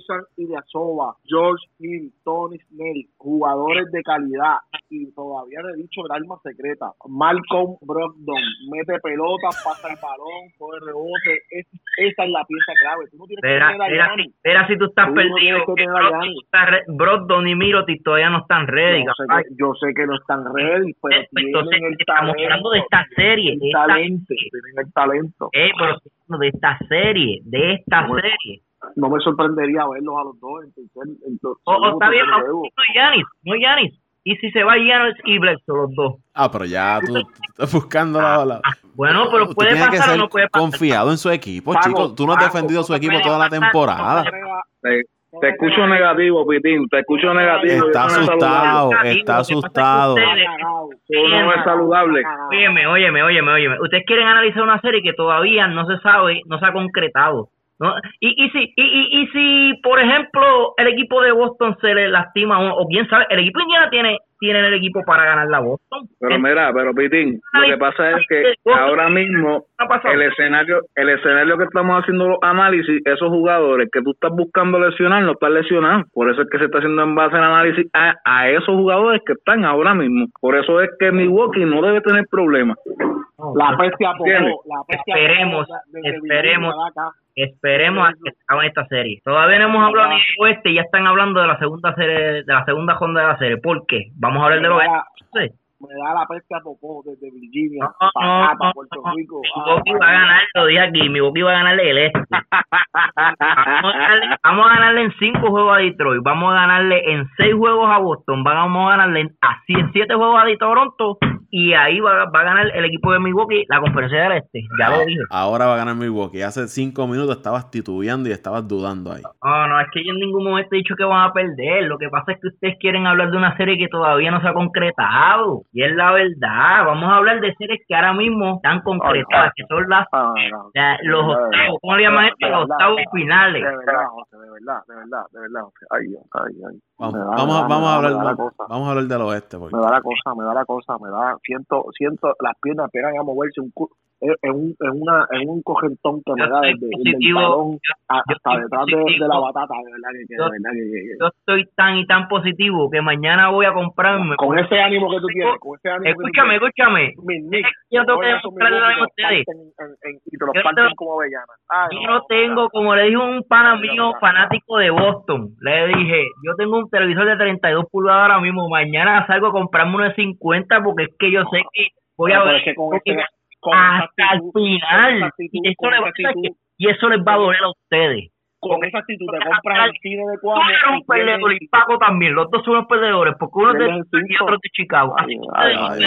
George Hill, Tony Snell, jugadores de calidad. Y todavía no he dicho el arma secreta. Malcolm Brogdon, mete pelota, pasa el balón, coge rebote. Es, esa es la pieza clave. Tú no tienes que tener a si, Espera si tú estás perdido. Brogdon y Mirotic todavía no están ready. Yo sé, que, yo sé que no están ready, pero Entonces, estamos hablando de esta serie. El talento, tienen el talento. Eh, pero de esta serie, de esta Bueno. serie. No me sorprendería verlos a los dos en tercer, en ter- O, o está bien, no. Yanis, no Yanis. Y si se va Yanis y Bledsoe, los dos. Ah, pero ya tú, tú estás buscando la... la- Bueno, pero Usted puede pasar o no puede pasar. confiado en su equipo, chicos. Tú no has Paco, defendido su no equipo toda la temporada. no Te, escucho negativo, Pitín. Te escucho negativo. Está no asustado, está asustado. no es saludable. Óyeme, óyeme, óyeme, óyeme. Ustedes quieren analizar una serie que todavía no se sabe, no se ha concretado. ¿no? Y, y, si, y, y, y si, por ejemplo, el equipo de Boston se le lastima, o, o quién sabe, el equipo de Indiana tiene, tiene el equipo para ganar la Boston. Pero mira, pero Pitín, lo que pasa es que ahora mismo el escenario, el escenario que estamos haciendo los análisis, esos jugadores que tú estás buscando lesionar, no están lesionados. Por eso es que se está haciendo en base al análisis a, a esos jugadores que están ahora mismo. Por eso es que Milwaukee no debe tener problemas. La peste a poco, ¿Entiendes? la peste a Esperemos, poco de- de- de esperemos. De. Esperemos a que acabe esta serie. Todavía no hemos hablado ni del oeste y ya están hablando de la segunda serie, de la segunda ronda de la serie. ¿Por qué? Vamos a hablar de Me los da- oeste. Me da la peste a poco desde Virginia No, para no, Puerto. Rico. Milwaukee va a ganar, lo dije aquí, Milwaukee va a ganarle el este. Vamos a, ganarle, vamos a ganarle en cinco juegos a Detroit, vamos a ganarle en seis juegos a Boston, vamos a ganarle en siete juegos a Toronto y ahí va, va a ganar el equipo de Milwaukee la conferencia del este. Ya lo dije. Ahora va a ganar Milwaukee. Hace cinco minutos estabas titubeando y estabas dudando ahí. No, no, es que yo en ningún momento he dicho que van a perder. Lo que pasa es que ustedes quieren hablar de una serie que todavía no se ha concretado. Y es la verdad. Vamos a hablar de series que ahora mismo están concretadas, que son las, Ah, no. la- los De verdad, octavos, ¿cómo le llaman esto? de Los verdad, octavos de finales. verdad, José, de verdad, de verdad, de verdad. José. Ay, Dios, ay, ay. Vamos, Me da- vamos, da- vamos a hablar, vamos, a hablar del oeste. Porque me da la cosa, me da la cosa, me da, siento, siento las piernas empiezan a moverse un, en un, en una, en un cogentón que me Yo da desde, el yo- yo hasta detrás de, de la batata, de verdad que, que- de Yo- verdad que, Yo estoy tan y tan positivo que mañana voy a comprarme. con ese ánimo que tú tienes, con ese ánimo Escúchame, que tú escúchame. tienes, Yo tengo que algo a ustedes. y te los Yo parten tengo- como avellanas. Ay, Yo no tengo, como le dijo un pana mío fanático de Boston, le dije, yo tengo un televisor de 32 pulgadas ahora mismo, mañana salgo a comprarme uno de 50 porque es que yo sé que voy a ver es con con hasta el actitud, con final esa actitud, y eso, con actitud, y eso les va a doler a ustedes. con esa actitud te compras el cine de Tú Cuamo eres un perdedor y Paco también, los dos son los perdedores porque uno es de y otro es de Chicago. Así Ay.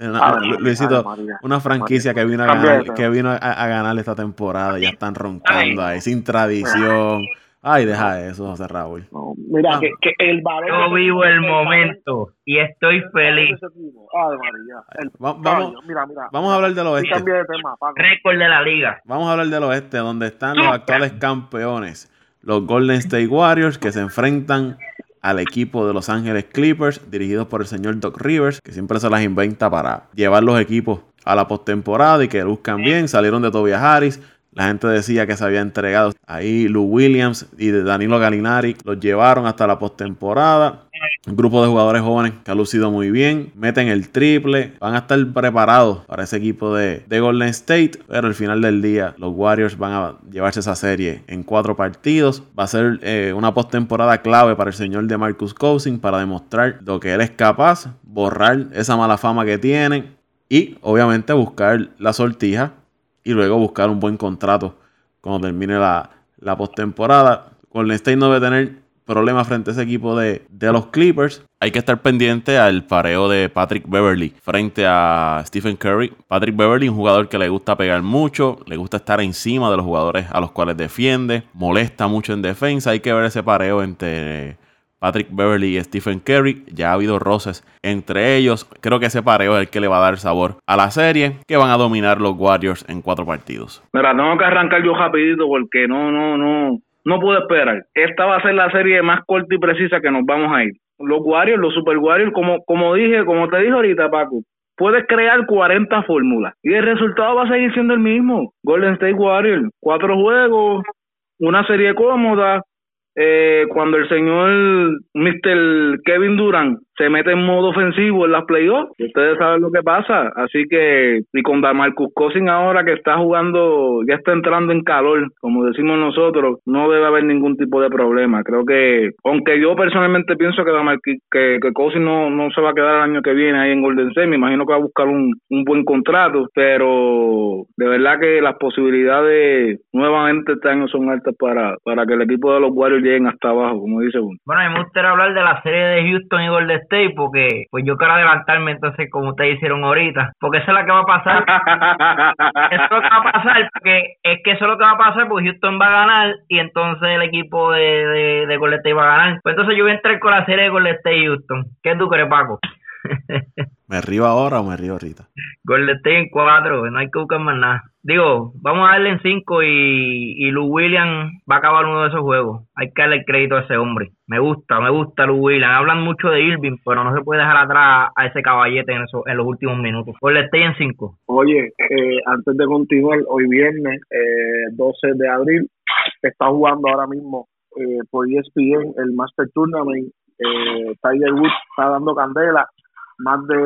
Una- María, Luisito, María. una franquicia que vino a ganar, que vino a, a ganar esta temporada, ya están roncando ahí, sin tradición. Ay, deja eso, José Raúl. No, mira, No. que, que el valor. Yo vivo el momento y estoy feliz. Ay, María. El, Va- vamos- mira, mira. Vamos a hablar del oeste. de tema. Récord de la liga. Vamos a hablar del oeste, donde están los actuales campeones, los Golden State Warriors, que se enfrentan al equipo de Los Ángeles Clippers, dirigidos por el señor Doc Rivers, que siempre se las inventa para llevar los equipos a la postemporada y que luzcan bien. Salieron de Tobias Harris. La gente decía que se había entregado. Ahí Lou Williams y Danilo Galinari los llevaron hasta la postemporada. Un grupo de jugadores jóvenes que ha lucido muy bien. Meten el triple. Van a estar preparados para ese equipo de, de Golden State. Pero al final del día, los Warriors van a llevarse esa serie en cuatro partidos. Va a ser eh, una postemporada clave para el señor de Marcus Cousins para demostrar lo que él es capaz. Borrar esa mala fama que tiene. Y obviamente buscar la sortija. Y luego buscar un buen contrato cuando termine la, la postemporada. Golden State no debe tener problemas frente a ese equipo de, de los Clippers. Hay que estar pendiente al pareo de Patrick Beverly frente a Stephen Curry. Patrick Beverly, un jugador que le gusta pegar mucho, le gusta estar encima de los jugadores a los cuales defiende, molesta mucho en defensa. Hay que ver ese pareo entre Patrick Beverly y Stephen Curry. Ya ha habido roces entre ellos. Creo que ese pareo es el que le va a dar sabor a la serie, que van a dominar los Warriors en cuatro partidos. Mira, tengo que arrancar yo rapidito porque no, no, no, no puedo esperar. Esta va a ser la serie más corta y precisa que nos vamos a ir. Los Warriors, los Super Warriors, como, como dije, como te dije ahorita, Paco, puedes crear 40 fórmulas y el resultado va a seguir siendo el mismo. Golden State Warriors, cuatro juegos, una serie cómoda. Eh, cuando el señor Mr. Kevin Durant se mete en modo ofensivo en las playoffs. Ustedes saben lo que pasa. Así que, y con Damarcus Cousin ahora que está jugando, ya está entrando en calor, como decimos nosotros, no debe haber ningún tipo de problema. Creo que, aunque yo personalmente pienso que Damarcus, que, que Cousin no, no se va a quedar el año que viene ahí en Golden State, me imagino que va a buscar un, un buen contrato, pero de verdad que las posibilidades nuevamente este año son altas para, para que el equipo de los Warriors lleguen hasta abajo, como dice uno. Bueno, me gustaría hablar de la serie de Houston y Golden State porque pues yo quiero adelantarme entonces como ustedes hicieron ahorita, porque eso es lo que va a pasar. *laughs* eso es lo que va a pasar, porque es que eso es lo que va a pasar porque Houston va a ganar y entonces el equipo de, de, de Golden State va a ganar. Pues entonces yo voy a entrar con la serie de Golden State y Houston. ¿Qué tú crees, Paco? ¿Me río ahora o me río ahorita? Golden State en 4, no hay que buscar más nada. Digo, vamos a darle en 5 y, y Lou Williams va a acabar uno de esos juegos. Hay que darle el crédito a ese hombre. Me gusta, me gusta Lou Williams. Hablan mucho de Irving, pero no se puede dejar atrás a ese caballete en, eso, en los últimos minutos. Golden State en 5. Oye, eh, antes de continuar, hoy viernes, eh, 12 de abril, está jugando ahora mismo eh, por ESPN el Master Tournament. Eh, Tiger Woods está dando candela. Más de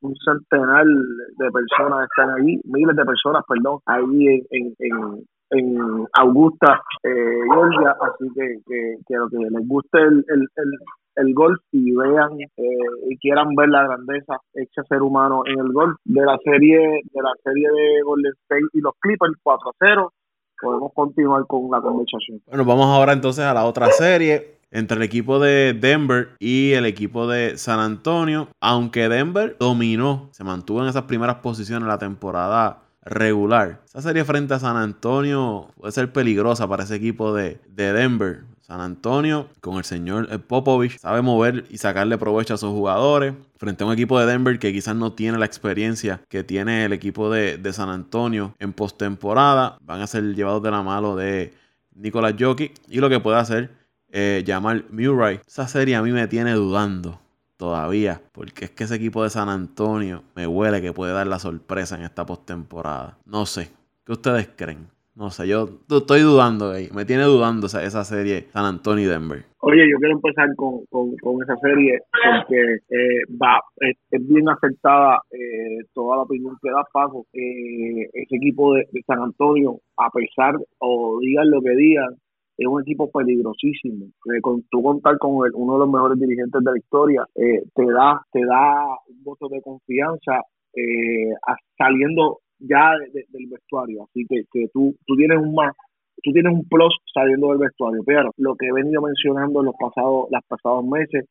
un centenar de personas están allí, miles de personas, perdón, ahí en, en, en, en Augusta, eh, Georgia. Así que, que, que que les guste el, el, el, el golf y vean eh, y quieran ver la grandeza hecha ser humano en el golf de la serie de la serie de Golden State y los Clippers 4 a 0 podemos continuar con la conversación Bueno, vamos ahora entonces a la otra serie entre el equipo de Denver y el equipo de San Antonio. Aunque Denver dominó, se mantuvo en esas primeras posiciones en la temporada regular. Esa serie frente a San Antonio puede ser peligrosa para ese equipo de, de Denver. San Antonio, con el señor Popovich, sabe mover y sacarle provecho a sus jugadores. Frente a un equipo de Denver que quizás no tiene la experiencia que tiene el equipo de, de San Antonio en postemporada. Van a ser llevados de la mano de Nicolás Jokic. Y lo que puede hacer eh, Jamal Murray. Esa serie a mí me tiene dudando todavía. Porque es que ese equipo de San Antonio me huele que puede dar la sorpresa en esta postemporada. No sé. ¿Qué ustedes creen? No sé, yo estoy dudando ahí. Me tiene dudando esa, esa serie San Antonio y Denver. Oye, yo quiero empezar con, con, esa serie porque eh, va, es, bien afectada eh, toda la opinión que da Paco. Eh, ese equipo de San Antonio, a pesar o digan lo que digan, es un equipo peligrosísimo. Eh, tú contar con uno de los mejores dirigentes de la historia eh, te da te da un voto de confianza eh, saliendo ya de- de- del vestuario. Así que, que tú, tú tienes un más tú tienes un plus saliendo del vestuario. Pero lo que he venido mencionando en los pasados los pasados meses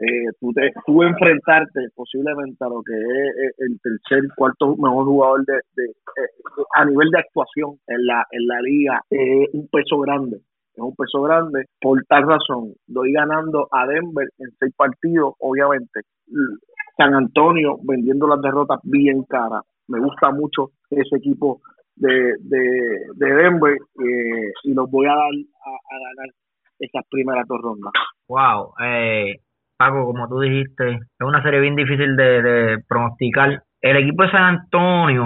eh, tú, te, tú enfrentarte posiblemente a lo que es eh, el tercer, cuarto mejor jugador de, de a nivel de actuación en la en la liga es un peso grande es un peso grande. Por tal razón, doy ganando a Denver en seis partidos, obviamente. San Antonio vendiendo las derrotas bien caras. Me gusta mucho ese equipo de, de, de Denver eh, y los voy a dar a, ganar esas primeras dos rondas. Wow, eh, Paco, como tú dijiste, es una serie bien difícil de, de pronosticar. El equipo de San Antonio,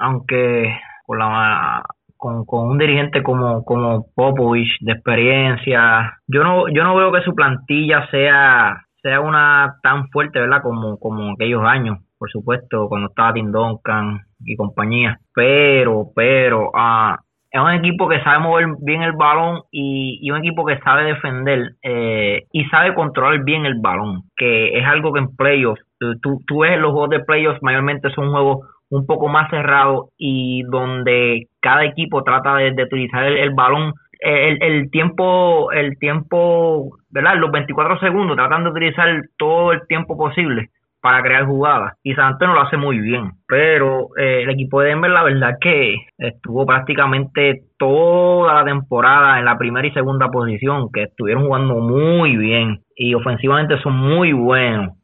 aunque con la con, con un dirigente como como Popovich de experiencia, yo no yo no veo que su plantilla sea sea una tan fuerte, ¿verdad? Como como aquellos años, por supuesto, cuando estaba Tim Duncan y compañía. Pero pero ah es un equipo que sabe mover bien el balón y, y un equipo que sabe defender eh, y sabe controlar bien el balón, que es algo que en playoffs, tú, tú, ves los juegos de playoffs, mayormente son juegos un poco más cerrados y donde cada equipo trata de, utilizar el, balón el, el tiempo, el tiempo, ¿verdad? Los 24 segundos, tratan de utilizar todo el tiempo posible para crear jugadas. Y San Antonio lo hace muy bien. Pero eh, el equipo de Denver, la verdad que estuvo prácticamente toda la temporada en la primera y segunda posición, que estuvieron jugando muy bien. Y ofensivamente son muy buenos.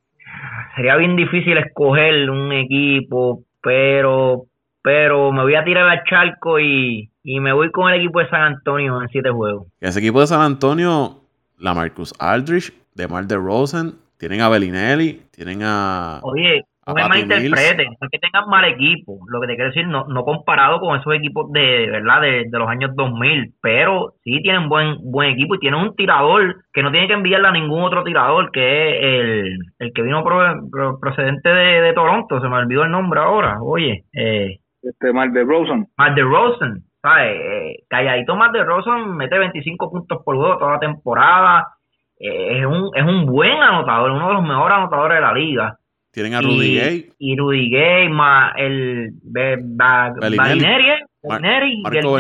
Sería bien difícil escoger un equipo, pero pero me voy a tirar al charco y, y me voy con el equipo de San Antonio en siete juegos. Ese equipo de San Antonio, la Marcus Aldrich, DeMar DeRozan, tienen a Bellinelli, tienen a, Oye, no me malinterpreten, no es que tengan mal equipo, lo que te quiero decir, no, no comparado con esos equipos de, verdad de, de, los años 2000, pero sí tienen buen buen equipo y tienen un tirador que no tiene que enviarle a ningún otro tirador, que es el, el que vino procedente de, de, Toronto, se me olvidó el nombre ahora, oye. Eh, este, Mark de Rosen. Mark de Rosen, ¿sabes? Eh, calladito Mark de Rosen mete 25 puntos por juego toda la temporada, eh, es, un, es un buen anotador, uno de los mejores anotadores de la liga. Tienen a Rudy Gay. Y Rudy Gay, más el Balineri, Marco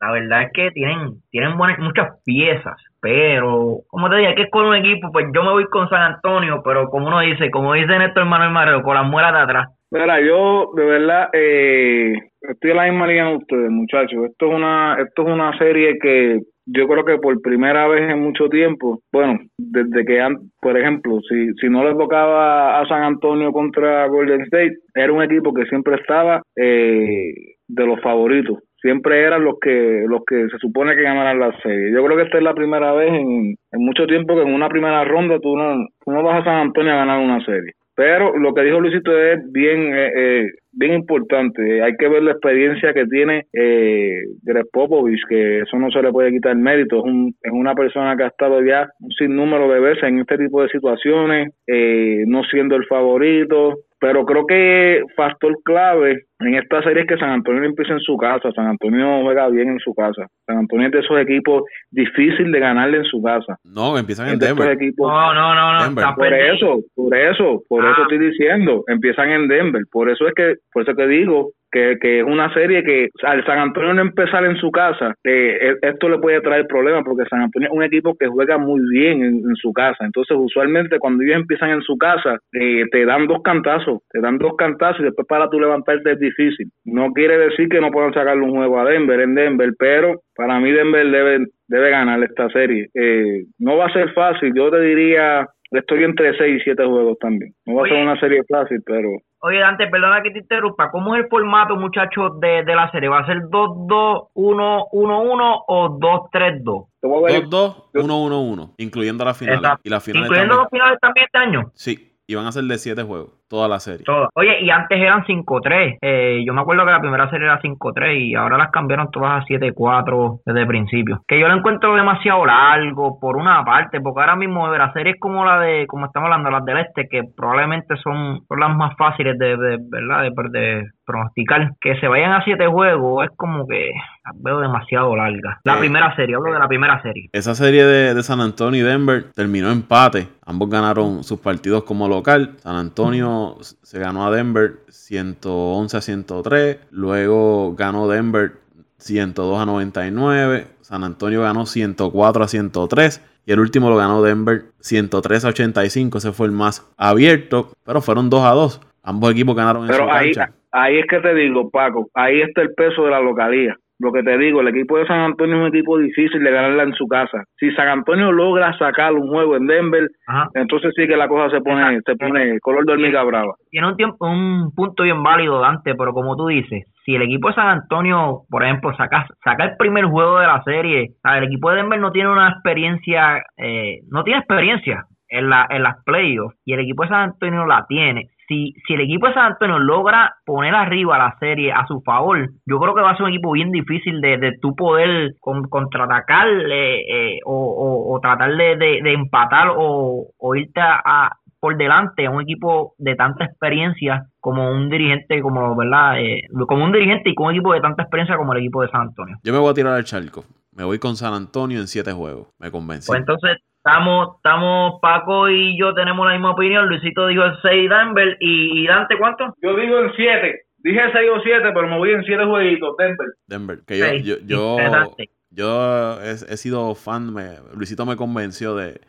La verdad es que tienen, tienen buenas, muchas piezas, pero como te dije, que es con un equipo, pues yo me voy con San Antonio, pero como uno dice, como dice Néstor Manuel Marrero, con las muelas de atrás. Mira, yo de verdad eh, estoy en la misma línea de ustedes, muchachos. Esto es una, esto es una serie que yo creo que por primera vez en mucho tiempo, bueno, desde que, por ejemplo, si, si no le tocaba a San Antonio contra Golden State, era un equipo que siempre estaba eh, de los favoritos. Siempre eran los que los que se supone que ganaran la serie. Yo creo que esta es la primera vez en, en mucho tiempo que en una primera ronda tú no, tú no vas a San Antonio a ganar una serie. Pero lo que dijo Luisito es bien, eh, eh, bien importante. Hay que ver la experiencia que tiene eh, Greg Popovich, que eso no se le puede quitar mérito. Es, un, es una persona que ha estado ya un sinnúmero de veces en este tipo de situaciones, eh, no siendo el favorito, pero creo que factor clave en esta serie es que San Antonio empieza en su casa. San Antonio juega bien en su casa. San Antonio es de esos equipos difícil de ganarle en su casa. No, empiezan en Denver. no, no, no, no. Por eso, por eso, por eso ah. estoy diciendo, empiezan en Denver. Por eso es que, por eso que digo que, que es una serie que al San Antonio no empezar en su casa, eh, esto le puede traer problemas porque San Antonio es un equipo que juega muy bien en, su casa. Entonces, usualmente cuando ellos empiezan en su casa, eh, te dan dos cantazos, te dan dos cantazos y después para tú levantarte es difícil. No quiere decir que no puedan sacarle un juego a Denver en Denver, pero para mí Denver debe, debe ganar esta serie. Eh, no va a ser fácil, yo te diría estoy entre 6 y 7 juegos también. No va a ser una serie fácil, pero... Oye, Dante, perdona que te interrumpa. ¿Cómo es el formato, muchachos, de, de la serie? ¿Va a ser 2-2-1-1-1 o 2-3-2? 2-2-1-1-1, incluyendo la final. Y la final ¿Incluyendo los finales también este año? Sí, y van a ser de 7 juegos toda la serie. Oye, y antes eran 5-3. Eh, yo me acuerdo que la primera serie era 5-3 y ahora las cambiaron todas a 7-4 desde el principio. Que yo lo encuentro demasiado largo, por una parte, porque ahora mismo la serie es como la de, como estamos hablando, las del este, que probablemente son, las más fáciles de, ¿verdad? De, de, pronosticar. Que se vayan a 7 juegos es como que las veo demasiado largas. La eh, primera serie, hablo de la primera serie. Esa serie de, de San Antonio y Denver terminó empate. Ambos ganaron sus partidos como local. San Antonio se ganó a Denver 111 a 103. Luego ganó Denver 102 a 99. San Antonio ganó 104 a 103. Y el último lo ganó Denver 103 a 85. Ese fue el más abierto. Pero fueron 2 a 2. Ambos equipos ganaron en su ahí, cancha. Ahí es que te digo, Paco. Ahí está el peso de la localía lo que te digo, el equipo de San Antonio es un equipo difícil de ganarla en su casa. Si San Antonio logra sacar un juego en Denver, entonces sí que la cosa se pone, se pone color de hormiga brava. Tiene un tiempo, un punto bien válido, Dante, pero como tú dices, si el equipo de San Antonio, por ejemplo, saca, saca el primer juego de la serie, el equipo de Denver no tiene una experiencia, eh, no tiene experiencia en, la, en las playoffs y el equipo de San Antonio la tiene si, si el equipo de San Antonio logra poner arriba la serie a su favor, yo creo que va a ser un equipo bien difícil de, de tú poder con, contraatacar eh, o, o, tratar de, de, empatar o, o irte a, por delante a un equipo de tanta experiencia como un dirigente, como verdad, eh, como un dirigente y con un equipo de tanta experiencia como el equipo de San Antonio. Yo me voy a tirar al charco. Me voy con San Antonio en siete juegos. Me convencí. Pues entonces Estamos, estamos, Paco y yo tenemos la misma opinión. Luisito dijo el 6 Denver y, Dante, ¿cuánto? Yo digo el 7. Dije 6 o 7, pero me voy en 7 jueguitos, Denver. Denver, que yo, yo, yo, yo he, he, sido fan, me, Luisito me convenció de,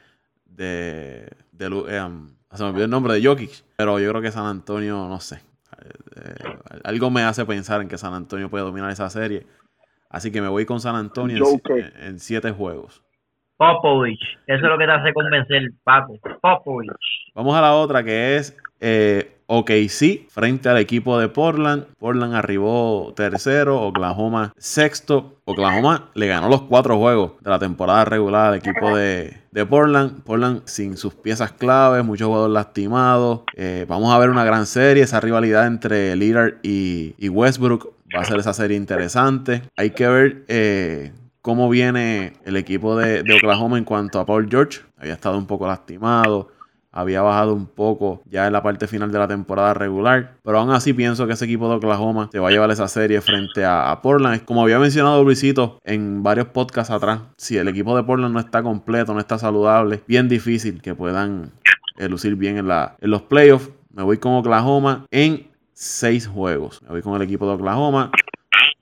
de, de, um, se me olvidó el nombre de Jokic, pero yo creo que San Antonio, no sé, eh, algo me hace pensar en que San Antonio puede dominar esa serie. Así que me voy con San Antonio en 7 juegos. Popovich. Eso es lo que te hace convencer, Paco. Popovich. Vamos a la otra que es eh, OKC frente al equipo de Portland. Portland arribó tercero, Oklahoma sexto. Oklahoma le ganó los cuatro juegos de la temporada regular al equipo de, Portland. Portland sin sus piezas claves, muchos jugadores lastimados. Eh, vamos a ver una gran serie, esa rivalidad entre Lillard y, Westbrook. Va a ser esa serie interesante. Hay que ver eh, cómo viene el equipo de, Oklahoma en cuanto a Paul George. Había estado un poco lastimado había bajado un poco ya en la parte final de la temporada regular. Pero aún así pienso que ese equipo de Oklahoma se va a llevar esa serie frente a, Portland. Como había mencionado Luisito en varios podcasts atrás, si el equipo de Portland no está completo, no está saludable, bien difícil que puedan eh, lucir bien en los playoffs. Me voy con Oklahoma en seis juegos. Me voy con el equipo de Oklahoma.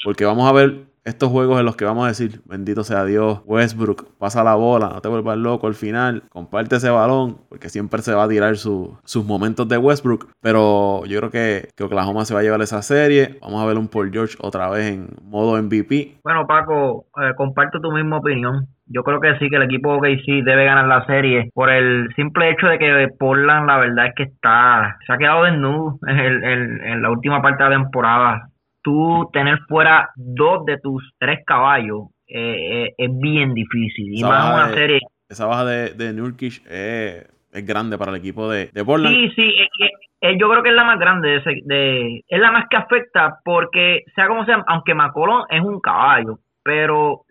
Porque vamos a ver estos juegos en los que vamos a decir, bendito sea Dios, Westbrook, pasa la bola, no te vuelvas loco al final, comparte ese balón, porque siempre se va a tirar sus momentos de Westbrook. Pero yo creo que, que, Oklahoma se va a llevar esa serie. Vamos a ver un Paul George otra vez en modo MVP. Bueno, Paco, eh, comparto tu misma opinión. Yo creo que sí, que el equipo sí debe ganar la serie por el simple hecho de que Portland, la verdad es que está, se ha quedado desnudo en, en la última parte de la temporada tú tener fuera dos de tus tres caballos eh, eh, es bien difícil. Y más una serie. Esa baja de, de Nurkic es, grande para el equipo de, de Portland. Sí, sí, yo creo que es la más grande, de, es la más que afecta porque, sea como sea, aunque McCollum es un caballo, pero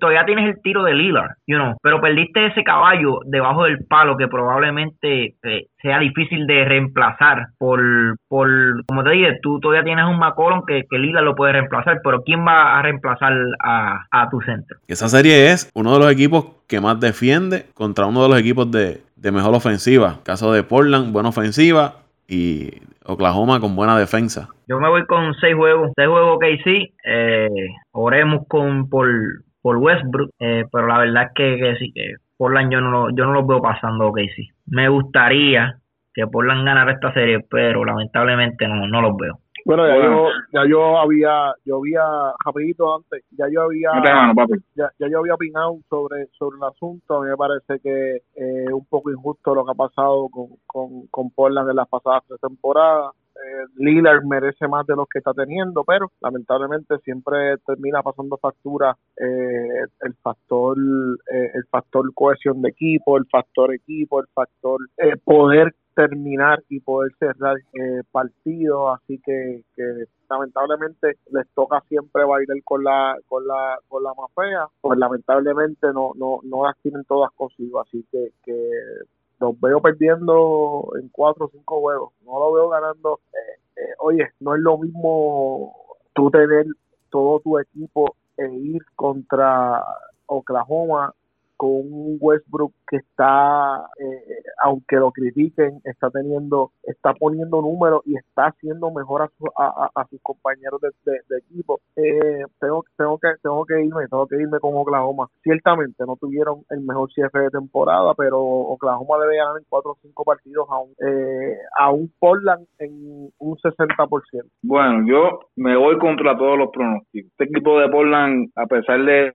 todavía tienes el tiro de Lillard, you know, pero perdiste ese caballo debajo del palo que probablemente eh, sea difícil de reemplazar por, por, como te dije, tú todavía tienes un McCollum que, que Lillard lo puede reemplazar, pero ¿quién va a reemplazar a, a tu centro? Esa serie es uno de los equipos que más defiende contra uno de los equipos de, de mejor ofensiva. Caso de Portland, buena ofensiva, y Oklahoma con buena defensa. Yo me voy con seis juegos, seis juegos que eh, oremos con por, por Westbrook, eh, pero la verdad es que, sí, que Portland yo no, yo no los veo pasando ok sí. Me gustaría que Portland ganara esta serie, pero lamentablemente no, no los veo. Bueno, ya, Yo, ya yo había, yo había, rapidito antes, ya yo había, ya, ya, yo había opinado sobre, sobre el asunto. A mí me parece que es eh, un poco injusto lo que ha pasado con, con, con Portland en las pasadas tres temporadas. Eh, Lillard merece más de lo que está teniendo, pero lamentablemente siempre termina pasando factura eh, el factor eh, el factor cohesión de equipo, el factor equipo, el factor eh, poder terminar y poder cerrar eh, partidos así que, lamentablemente les toca siempre bailar con la con la con la más fea pues lamentablemente no no no las tienen todas consigo así que, que los veo perdiendo en cuatro o cinco juegos no lo veo ganando eh, eh, oye no es lo mismo tú tener todo tu equipo e ir contra Oklahoma con un Westbrook que está, eh, aunque lo critiquen, está teniendo, está poniendo números y está haciendo mejor a, a, sus compañeros de, equipo. Eh, tengo, tengo que, tengo que irme, tengo que irme con Oklahoma. Ciertamente no tuvieron el mejor cierre de temporada, pero Oklahoma debe ganar en cuatro o cinco partidos a eh, a un Portland en un 60%. Bueno, yo me voy contra todos los pronósticos. Este equipo de Portland, a pesar de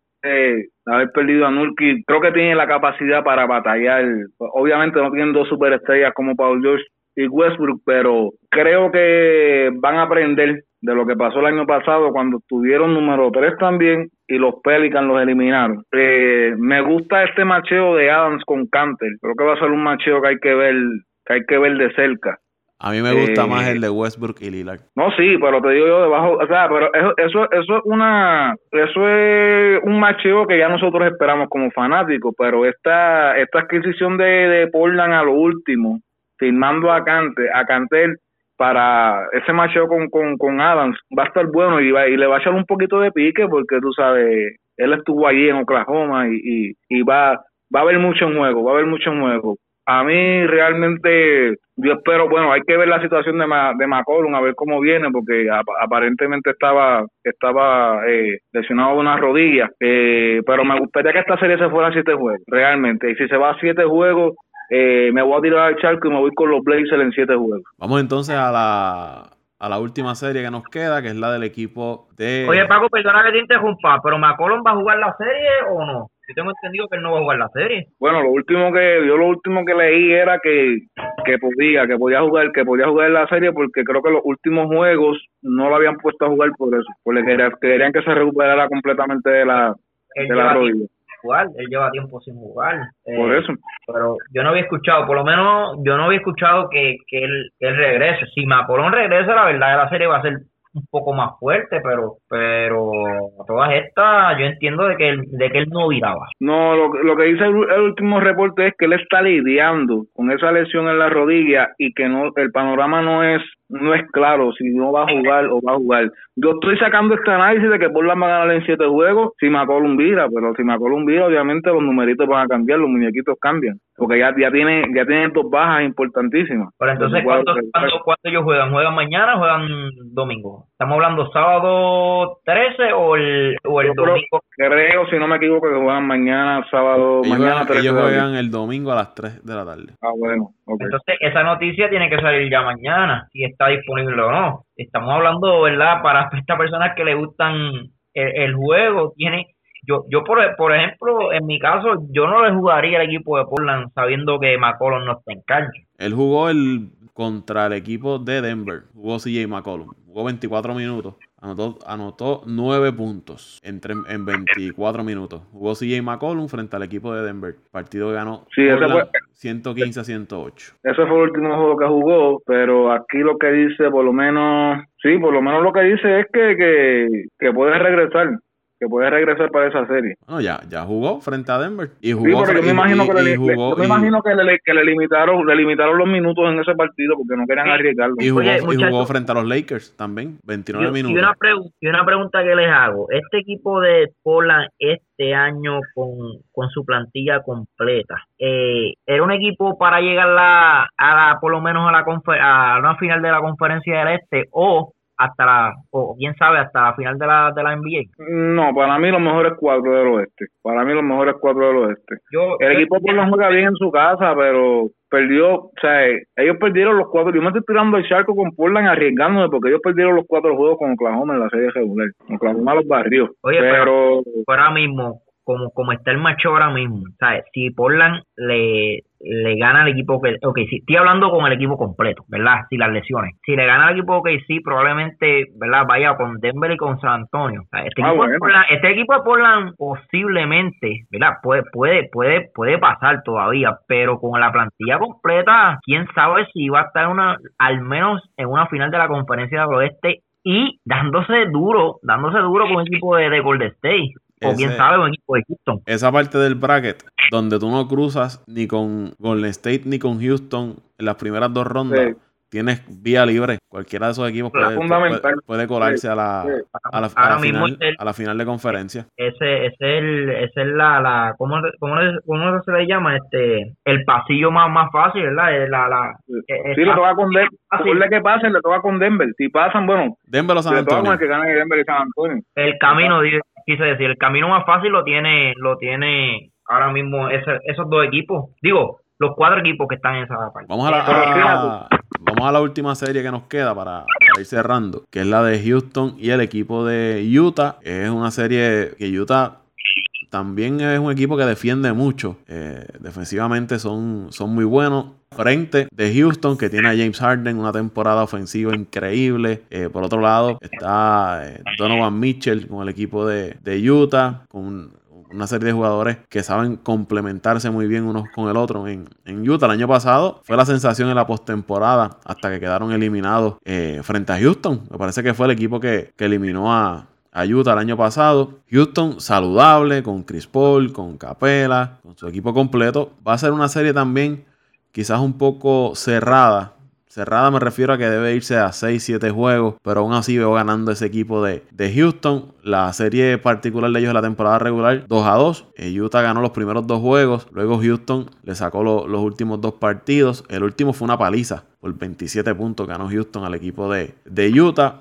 haber perdido a Nurki, creo que tiene la capacidad para batallar. Obviamente no tienen dos superestrellas como Paul George y Westbrook, pero creo que van a aprender de lo que pasó el año pasado cuando tuvieron número 3 también y los Pelicans los eliminaron. Eh, me gusta este macheo de Adams con Canter. Creo que va a ser un macheo que hay que ver que hay que ver de cerca. A mí me gusta más el de Westbrook y Lillard. No, sí, pero te digo yo debajo, o sea, pero eso, eso, eso es una, eso es un macheo que ya nosotros esperamos como fanáticos, pero esta, esta adquisición de, de Portland a lo último, firmando a Cantel, a Cantel para ese macheo con, con, con Adams, va a estar bueno y, va, y le va a echar un poquito de pique porque tú sabes, él estuvo allí en Oklahoma y, y, y va, va a haber mucho en juego, va a haber mucho en juego a mí realmente, yo espero, bueno, hay que ver la situación de, Ma, de McCollum, a ver cómo viene, porque aparentemente estaba estaba eh, lesionado de una rodilla, eh, pero me gustaría que esta serie se fuera a siete juegos, realmente, y si se va a siete juegos, eh, me voy a tirar al charco y me voy con los Blazers en siete juegos. Vamos entonces a la a la última serie que nos queda, que es la del equipo de... Oye, Paco, perdona que te interrumpa, pero ¿McCollum va a jugar la serie o no? Yo tengo entendido que él no va a jugar la serie. Bueno, lo último que yo lo último que leí era que, que podía, que podía jugar, que podía jugar la serie porque creo que los últimos juegos no lo habían puesto a jugar por eso, porque querían, querían que se recuperara completamente de la, Él de la rodilla. jugar, él lleva tiempo sin jugar. Eh, Por eso. Pero yo no había escuchado, por lo menos yo no había escuchado que, que él, que él regrese. Si McCollum regresa, la verdad la serie va a ser un poco más fuerte, pero pero todas estas yo entiendo de que él, de que él no viraba. No, lo, lo que dice el, el último reporte es que él está lidiando con esa lesión en la rodilla y que no el panorama no es no es claro si no va a jugar o va a jugar. Yo estoy sacando este análisis de que Portland va a ganar en siete juegos si McCollum vira, pero si McCollum vira, obviamente los numeritos van a cambiar, los muñequitos cambian, porque ya ya tiene ya tienen dos bajas importantísimas. Pero entonces, ¿cuándo, regulares. cuándo, cuándo ellos juegan? ¿Juegan mañana o juegan domingo? ¿Estamos hablando sábado 13 o el, o el Yo domingo? Creo, si no me equivoco, que juegan mañana, sábado, Ellos, mañana juegan, 13 ellos juegan el domingo a las 3 de la tarde. Ah, bueno, Entonces, esa noticia tiene que salir ya mañana, si está disponible o no. Estamos hablando, ¿verdad? Para *laughs* estas personas que le gustan el, el juego, tiene. Yo, yo por, por ejemplo, en mi caso, yo no le jugaría al equipo de Portland sabiendo que McCollum no está en cancha. Él jugó el contra el equipo de Denver. Jugó CJ McCollum. Jugó 24 minutos. Anotó, anotó 9 puntos en, tre- en 24 minutos. Jugó CJ McCollum frente al equipo de Denver. Partido que ganó Sí, Portland fue- 115 a 108. Ese fue el último juego que jugó, pero aquí lo que dice, por lo menos, sí, por lo menos lo que dice es que, que, que puede regresar, que puede regresar para esa serie. Bueno, ya, ya jugó frente a Denver. Y Sí, jugó, pero yo me y- imagino y- que, le, y jugó- yo me y- imagino que le, que le limitaron, le limitaron los minutos en ese partido porque no querían arriesgarlo. y jugó, Oye, y jugó frente a los Lakers también. 29 Y, y minutos. una y una pregunta que les hago. Este equipo de Portland este año con, con su plantilla completa, eh, ¿era un equipo para llegar la, a la, por lo menos a la confer- a una final de la conferencia del Este o hasta la, o quién sabe, hasta la final de la, de la NBA? No, para mí los mejores cuatro del oeste. Para mí los mejores cuatro del oeste. Yo, El yo- equipo lo juega bien en su casa, pero perdió, o sea, ellos perdieron los cuatro. Yo me estoy tirando el charco con Portland arriesgándome porque ellos perdieron los cuatro juegos con Oklahoma en la serie regular. Oklahoma los barrió. Oye, pero, ahora mismo, como, como está el macho ahora mismo, ¿sabes? Si Portland le, le gana al equipo que, ok, sí, estoy hablando con el equipo completo, ¿verdad? Si las lesiones. Si le gana al equipo que sí, probablemente, ¿verdad? Vaya con Denver y con San Antonio. O sea, este, Ah, equipo de. Portland, este equipo de Portland posiblemente, ¿verdad? Puede, puede, puede, puede pasar todavía, pero con la plantilla completa, quién sabe si va a estar una, al menos en una final de la conferencia del oeste y dándose duro, dándose duro con un equipo de, de Golden State. O quién sabe, un equipo de Houston. esa parte del bracket donde tú no cruzas ni con Golden State ni con Houston en las primeras dos rondas, Sí. tienes vía libre. Cualquiera de esos equipos puede, puede- puede colarse Sí, a la, sí. a la, a la final, el- a la final de conferencia. ese, ese es el, ese es la, la ¿cómo, cómo, le- cómo se le llama? Este, el pasillo más, más fácil, ¿verdad? Es La, la, sí, es le toca con Denver. Por que pasen, le toca con Denver. Si pasan, bueno, Denver o San le toca con Antonio. el que gane Denver y San Antonio. el camino, di- quise decir, el camino más fácil lo tiene, lo tiene ahora mismo ese- esos dos equipos. Digo, los cuatro equipos que están en esa parte. Vamos a la, a- vamos a la última serie que nos queda para, para ir cerrando, que es la de Houston y el equipo de Utah. Es una serie que Utah también es un equipo que defiende mucho. Eh, defensivamente son, son muy buenos. Frente de Houston, que tiene a James Harden, una temporada ofensiva increíble. Eh, por otro lado, está eh, Donovan Mitchell con el equipo de, de Utah, con una serie de jugadores que saben complementarse muy bien unos con el otro. En, en Utah el año pasado fue la sensación en la postemporada hasta que quedaron eliminados frente a Houston. Me parece que fue el equipo que, que eliminó a, a Utah el año pasado. Houston saludable con Chris Paul, con Capela, con su equipo completo. Va a ser una serie también quizás un poco cerrada. Cerrada me refiero a que debe irse a 6-7 juegos, pero aún así veo ganando ese equipo de, de Houston. La serie particular de ellos de la temporada regular, 2 a 2. Eh, Utah ganó los primeros dos juegos, luego Houston le sacó lo- los últimos dos partidos. El último fue una paliza por 27 puntos, ganó Houston al equipo de, de Utah.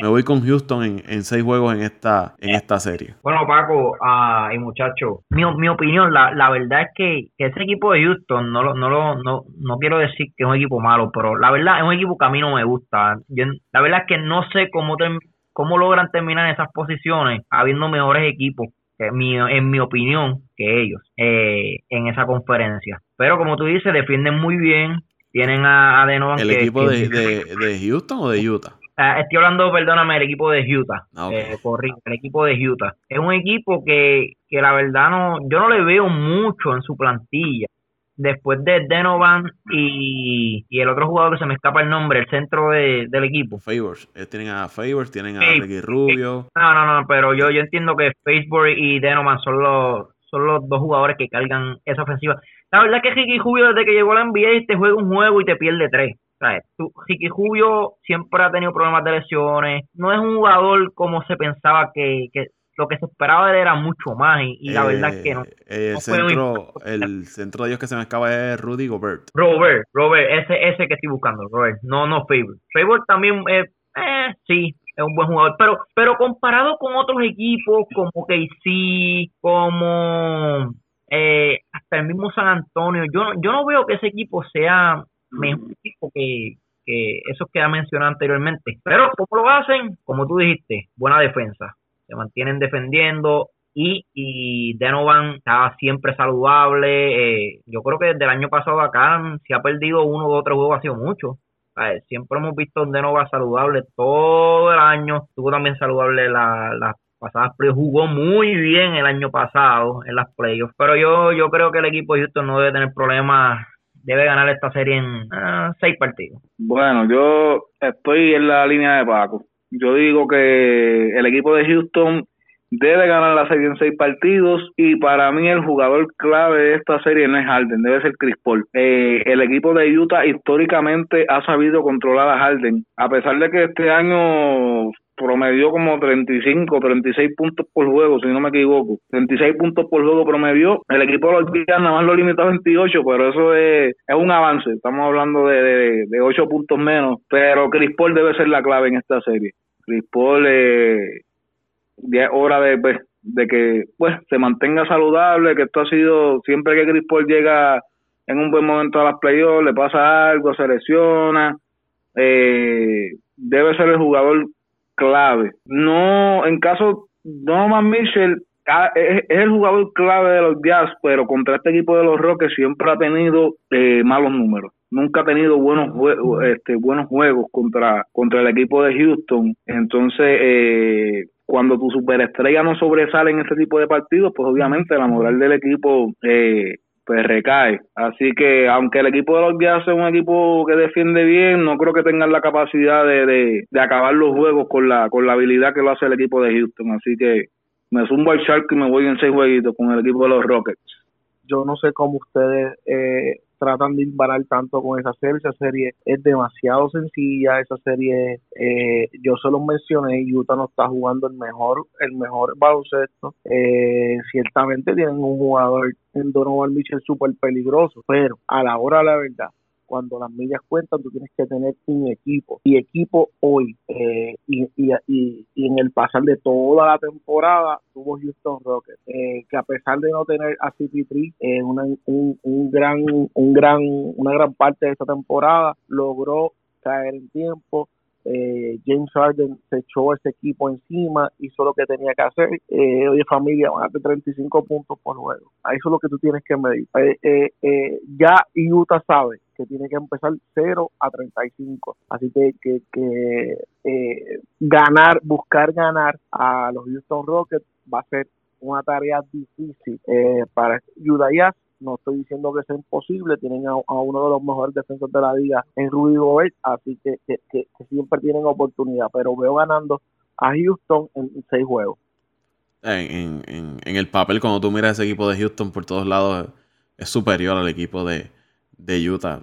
Me voy con Houston en, en seis juegos en esta, en esta serie. Bueno, Paco ah, y muchachos, mi, mi opinión, la, la verdad es que, que ese equipo de Houston, no, lo, no, lo, no, no quiero decir que es un equipo malo, pero la verdad es un equipo que a mí no me gusta. Yo, la verdad es que no sé cómo, term- cómo logran terminar en esas posiciones habiendo mejores equipos, en mi, en mi opinión, que ellos eh, en esa conferencia. Pero como tú dices, defienden muy bien. Tienen a, a Denovan ¿El que- equipo que- de, de, de Houston o de Utah? Ah, estoy hablando, perdóname, el equipo de Utah. Ah. Eh, el equipo de Utah. Es un equipo que, que la verdad no, yo no le veo mucho en su plantilla. Después de Denovan y, y el otro jugador que se me escapa el nombre, el centro de- del equipo. Favors. Ellos tienen a Favors, tienen a. Ricky Rubio. No, no, no, pero yo, yo entiendo que Facebook y Denovan son los, son los dos jugadores que cargan esa ofensiva. La verdad es que Ricky Rubio desde que llegó a la NBA te juega un juego y te pierde tres. Ricky Rubio siempre ha tenido problemas de lesiones. No es un jugador como se pensaba que, que lo que se esperaba de él era mucho más y, y la verdad es que no. Eh, el, no centro, el centro de ellos que se me acaba es Rudy Gobert. Robert, Robert, ese, ese que estoy buscando, Robert, no, no Favor. Favor también, eh, eh, sí, es un buen jugador, pero, pero comparado con otros equipos como KC, como eh, hasta el mismo San Antonio, yo, no- yo no veo que ese equipo sea mejor equipo que, que esos que ha mencionado anteriormente. Pero ¿cómo lo hacen? Como tú dijiste, buena defensa. Se mantienen defendiendo y, y Denovan está siempre saludable. eh, yo creo que desde el año pasado acá si ha perdido uno o otro juego ha sido mucho. Siempre hemos visto a Denovan saludable todo el año. Estuvo también saludable la- las pasadas playoffs. Jugó muy bien el año pasado en las playoffs. Pero yo, yo creo que el equipo de Houston no debe tener problemas. Debe ganar esta serie en ah, seis partidos. Bueno, yo estoy en la línea de Paco. Yo digo que el equipo de Houston debe ganar la serie en seis partidos y para mí el jugador clave de esta serie no es Harden, debe ser Chris Paul. Eh, el equipo de Utah históricamente ha sabido controlar a Harden, a pesar de que este año promedió como 35, 36 puntos por juego, si no me equivoco. 36 puntos por juego promedió. El equipo de los Jazz nada más lo limitó a 28, pero eso es, un avance. Estamos hablando de, de, de 8 puntos menos. Pero Chris Paul debe ser la clave en esta serie. Chris Paul, eh, ya hora de, pues, de que pues se mantenga saludable, que esto ha sido, siempre que Chris Paul llega en un buen momento a las playoffs, le pasa algo, se lesiona, eh, debe ser el jugador clave. No, en caso, Donovan Mitchell ah, es, el jugador clave de los Jazz, pero contra este equipo de los Rockets siempre ha tenido eh, malos números. Nunca ha tenido buenos juegos, este, buenos juegos contra, contra el equipo de Houston. Entonces, eh, cuando tu superestrella no sobresale en este tipo de partidos, pues obviamente la moral del equipo eh, pues recae. Así que aunque el equipo de los Jazz es un equipo que defiende bien, no creo que tengan la capacidad de, de, de acabar los juegos con la, con la habilidad que lo hace el equipo de Houston. Así que me zumbo al Shark y me voy en seis jueguitos con el equipo de los Rockets. Yo no sé cómo ustedes eh, tratan de embarar tanto con esa serie. Esa serie es demasiado sencilla. Esa serie, eh, yo se los mencioné, Utah no está jugando el mejor, el mejor baloncesto. Eh, ciertamente tienen un jugador en Donovan Mitchell súper peligroso, pero a la hora de la verdad, cuando las millas cuentan, tú tienes que tener un equipo. Y equipo hoy, eh, y, en el pasar de toda la temporada, tuvo Houston Rockets, eh, que a pesar de no tener a CP3, eh, una, un, un gran, un gran, una gran parte de esta temporada, logró caer en tiempo. Eh, James Harden se echó ese equipo encima, hizo lo que tenía que hacer. Eh, oye, familia, van a tener 35 puntos por juego. Eso es lo que tú tienes que medir. Eh, ya Utah sabe que tiene que empezar 0 a 35. Así que, que, que eh, ganar, buscar ganar a los Houston Rockets va a ser una tarea difícil eh, para Jazz. No estoy diciendo que sea imposible, tienen a, uno de los mejores defensores de la liga en Rudy Gobert, así que, siempre tienen oportunidad, pero veo ganando a Houston en seis juegos. En, en, el papel, cuando tú miras ese equipo de Houston por todos lados, es superior al equipo de, de Utah.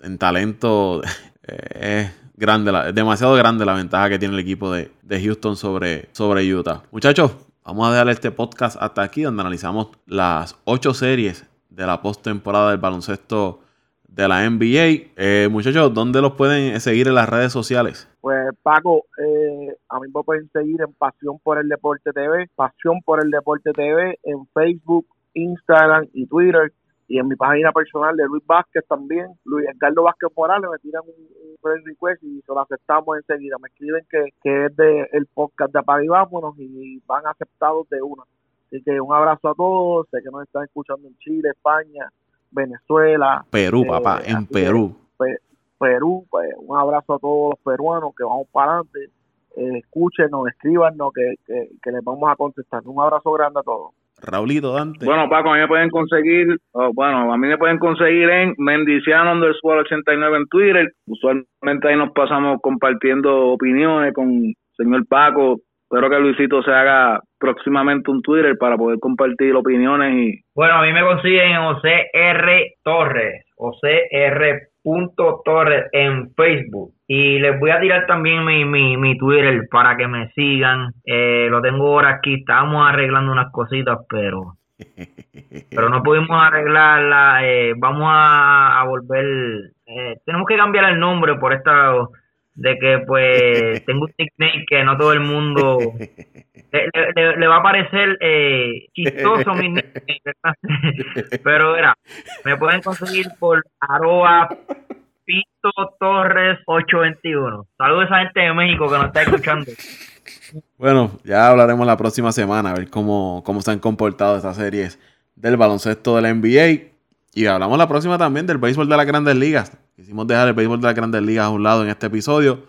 En talento es grande, es demasiado grande la ventaja que tiene el equipo de, de Houston sobre, sobre Utah. Muchachos, vamos a dejar este podcast hasta aquí, donde analizamos las ocho series de la postemporada del baloncesto de la NBA. Eh, muchachos, ¿dónde los pueden seguir en las redes sociales? Pues Paco, eh, a mí me pueden seguir en Pasión por el Deporte TV, Pasión por el Deporte TV en Facebook, Instagram y Twitter y en mi página personal de Luis Vázquez también, Luis Edgardo Vázquez Morales, me tiran un, un friend request y se lo aceptamos enseguida. Me escriben que, que es de el podcast de Apaga y Vámonos y van aceptados de una. Así que un abrazo a todos, sé que nos están escuchando en Chile, España, Venezuela. Perú, eh, papá, en que, Perú. Pe- Perú, pues un abrazo a todos los peruanos que vamos para adelante. Eh, escúchenos, escríbanos, que, que, que les vamos a contestar. Un abrazo grande a todos. Raulito, Dante. Bueno, Paco, a mí me pueden conseguir, oh, bueno, a mí me pueden conseguir en Mendiciano underscore 89 en Twitter. Usualmente ahí nos pasamos compartiendo opiniones con señor Paco. Espero que Luisito se haga próximamente un Twitter para poder compartir opiniones y Bueno, a mí me consiguen en José R. Torres, José R. punto Torres en Facebook. Y les voy a tirar también mi, mi, mi Twitter para que me sigan. Eh, lo tengo ahora aquí, estábamos arreglando unas cositas, pero pero no pudimos arreglarla. Eh, vamos a, volver. eh, tenemos que cambiar el nombre por esta. De que, pues, *laughs* tengo un nickname que no todo el mundo. *laughs* Le, le- le va a parecer eh, chistoso mi nickname, ¿verdad? *laughs* Pero, era, me pueden conseguir por arroba Pito Torres 821. Saludos a esa gente de México que nos está escuchando. Bueno, ya hablaremos la próxima semana a ver cómo, cómo se han comportado estas series del baloncesto de la NBA. Y hablamos la próxima también del béisbol de las grandes ligas. Quisimos dejar el béisbol de las grandes ligas a un lado en este episodio.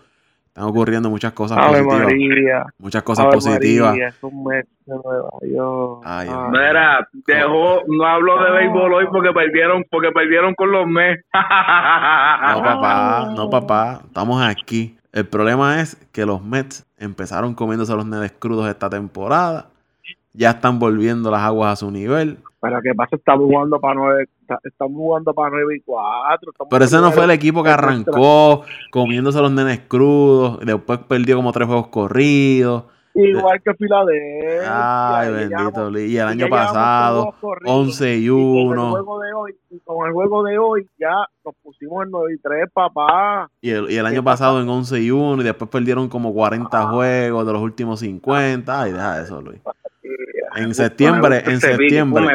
Están ocurriendo muchas cosas Ave positivas. María. Muchas cosas Ave positivas. María, esos Mets de Nueva York. Ay, Ay. Mira, dejó, no hablo de béisbol hoy porque perdieron, porque perdieron con los Mets. No, *laughs* papá, no, papá. Estamos aquí. El problema es que los Mets empezaron comiéndose los nenes crudos esta temporada. Ya están volviendo las aguas a su nivel. Pero qué pasa, estamos jugando para nueve, está- estamos jugando para nueve y cuatro. estamos Pero ese no fue el equipo que arrancó comiéndose los nenes crudos. y Después perdió como tres juegos corridos. Igual que Filadelfia. Ay, y bendito. Lee. Y el año pasado, dos corridos. 11 y Y con el 1. juego de hoy, y con el juego de hoy ya nos pusimos en 9 y 3, papá. Y el, y el año ¿Qué pasado en 11 y 1. Y después perdieron como 40 Ah. juegos de los últimos 50. Ay, deja eso, Luis. En septiembre, en septiembre.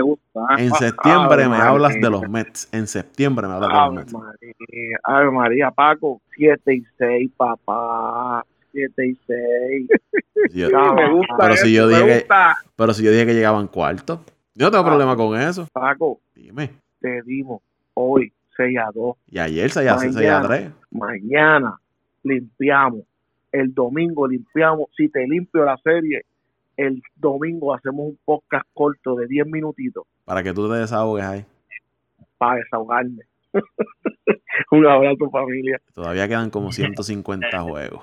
En *laughs* septiembre me María. hablas de los Mets. En septiembre me hablas de los Mets. María, Ave María, Paco, 7 y 6, papá. 7 y 6. Yo- Sí, me gusta Pero si yo me dije que- gusta. pero si yo dije que llegaban cuarto, yo no tengo Ah. problema con eso. Paco, Dime. te dimos hoy 6 a 2. Y ayer 6 a 6 a Mañana. 3. Mañana limpiamos. El domingo limpiamos. Si te limpio la serie, el domingo hacemos un podcast corto de 10 minutitos Para que tú te desahogues ahí. para desahogarme. *laughs* un abrazo, familia. Todavía quedan como 150 juegos.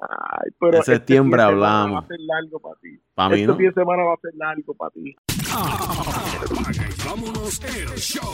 Ay, pero En este septiembre semana hablamos. Va a ser largo para ti. Para mí este no. fin de semana va a ser largo para ti. Apaga y vámonos el show.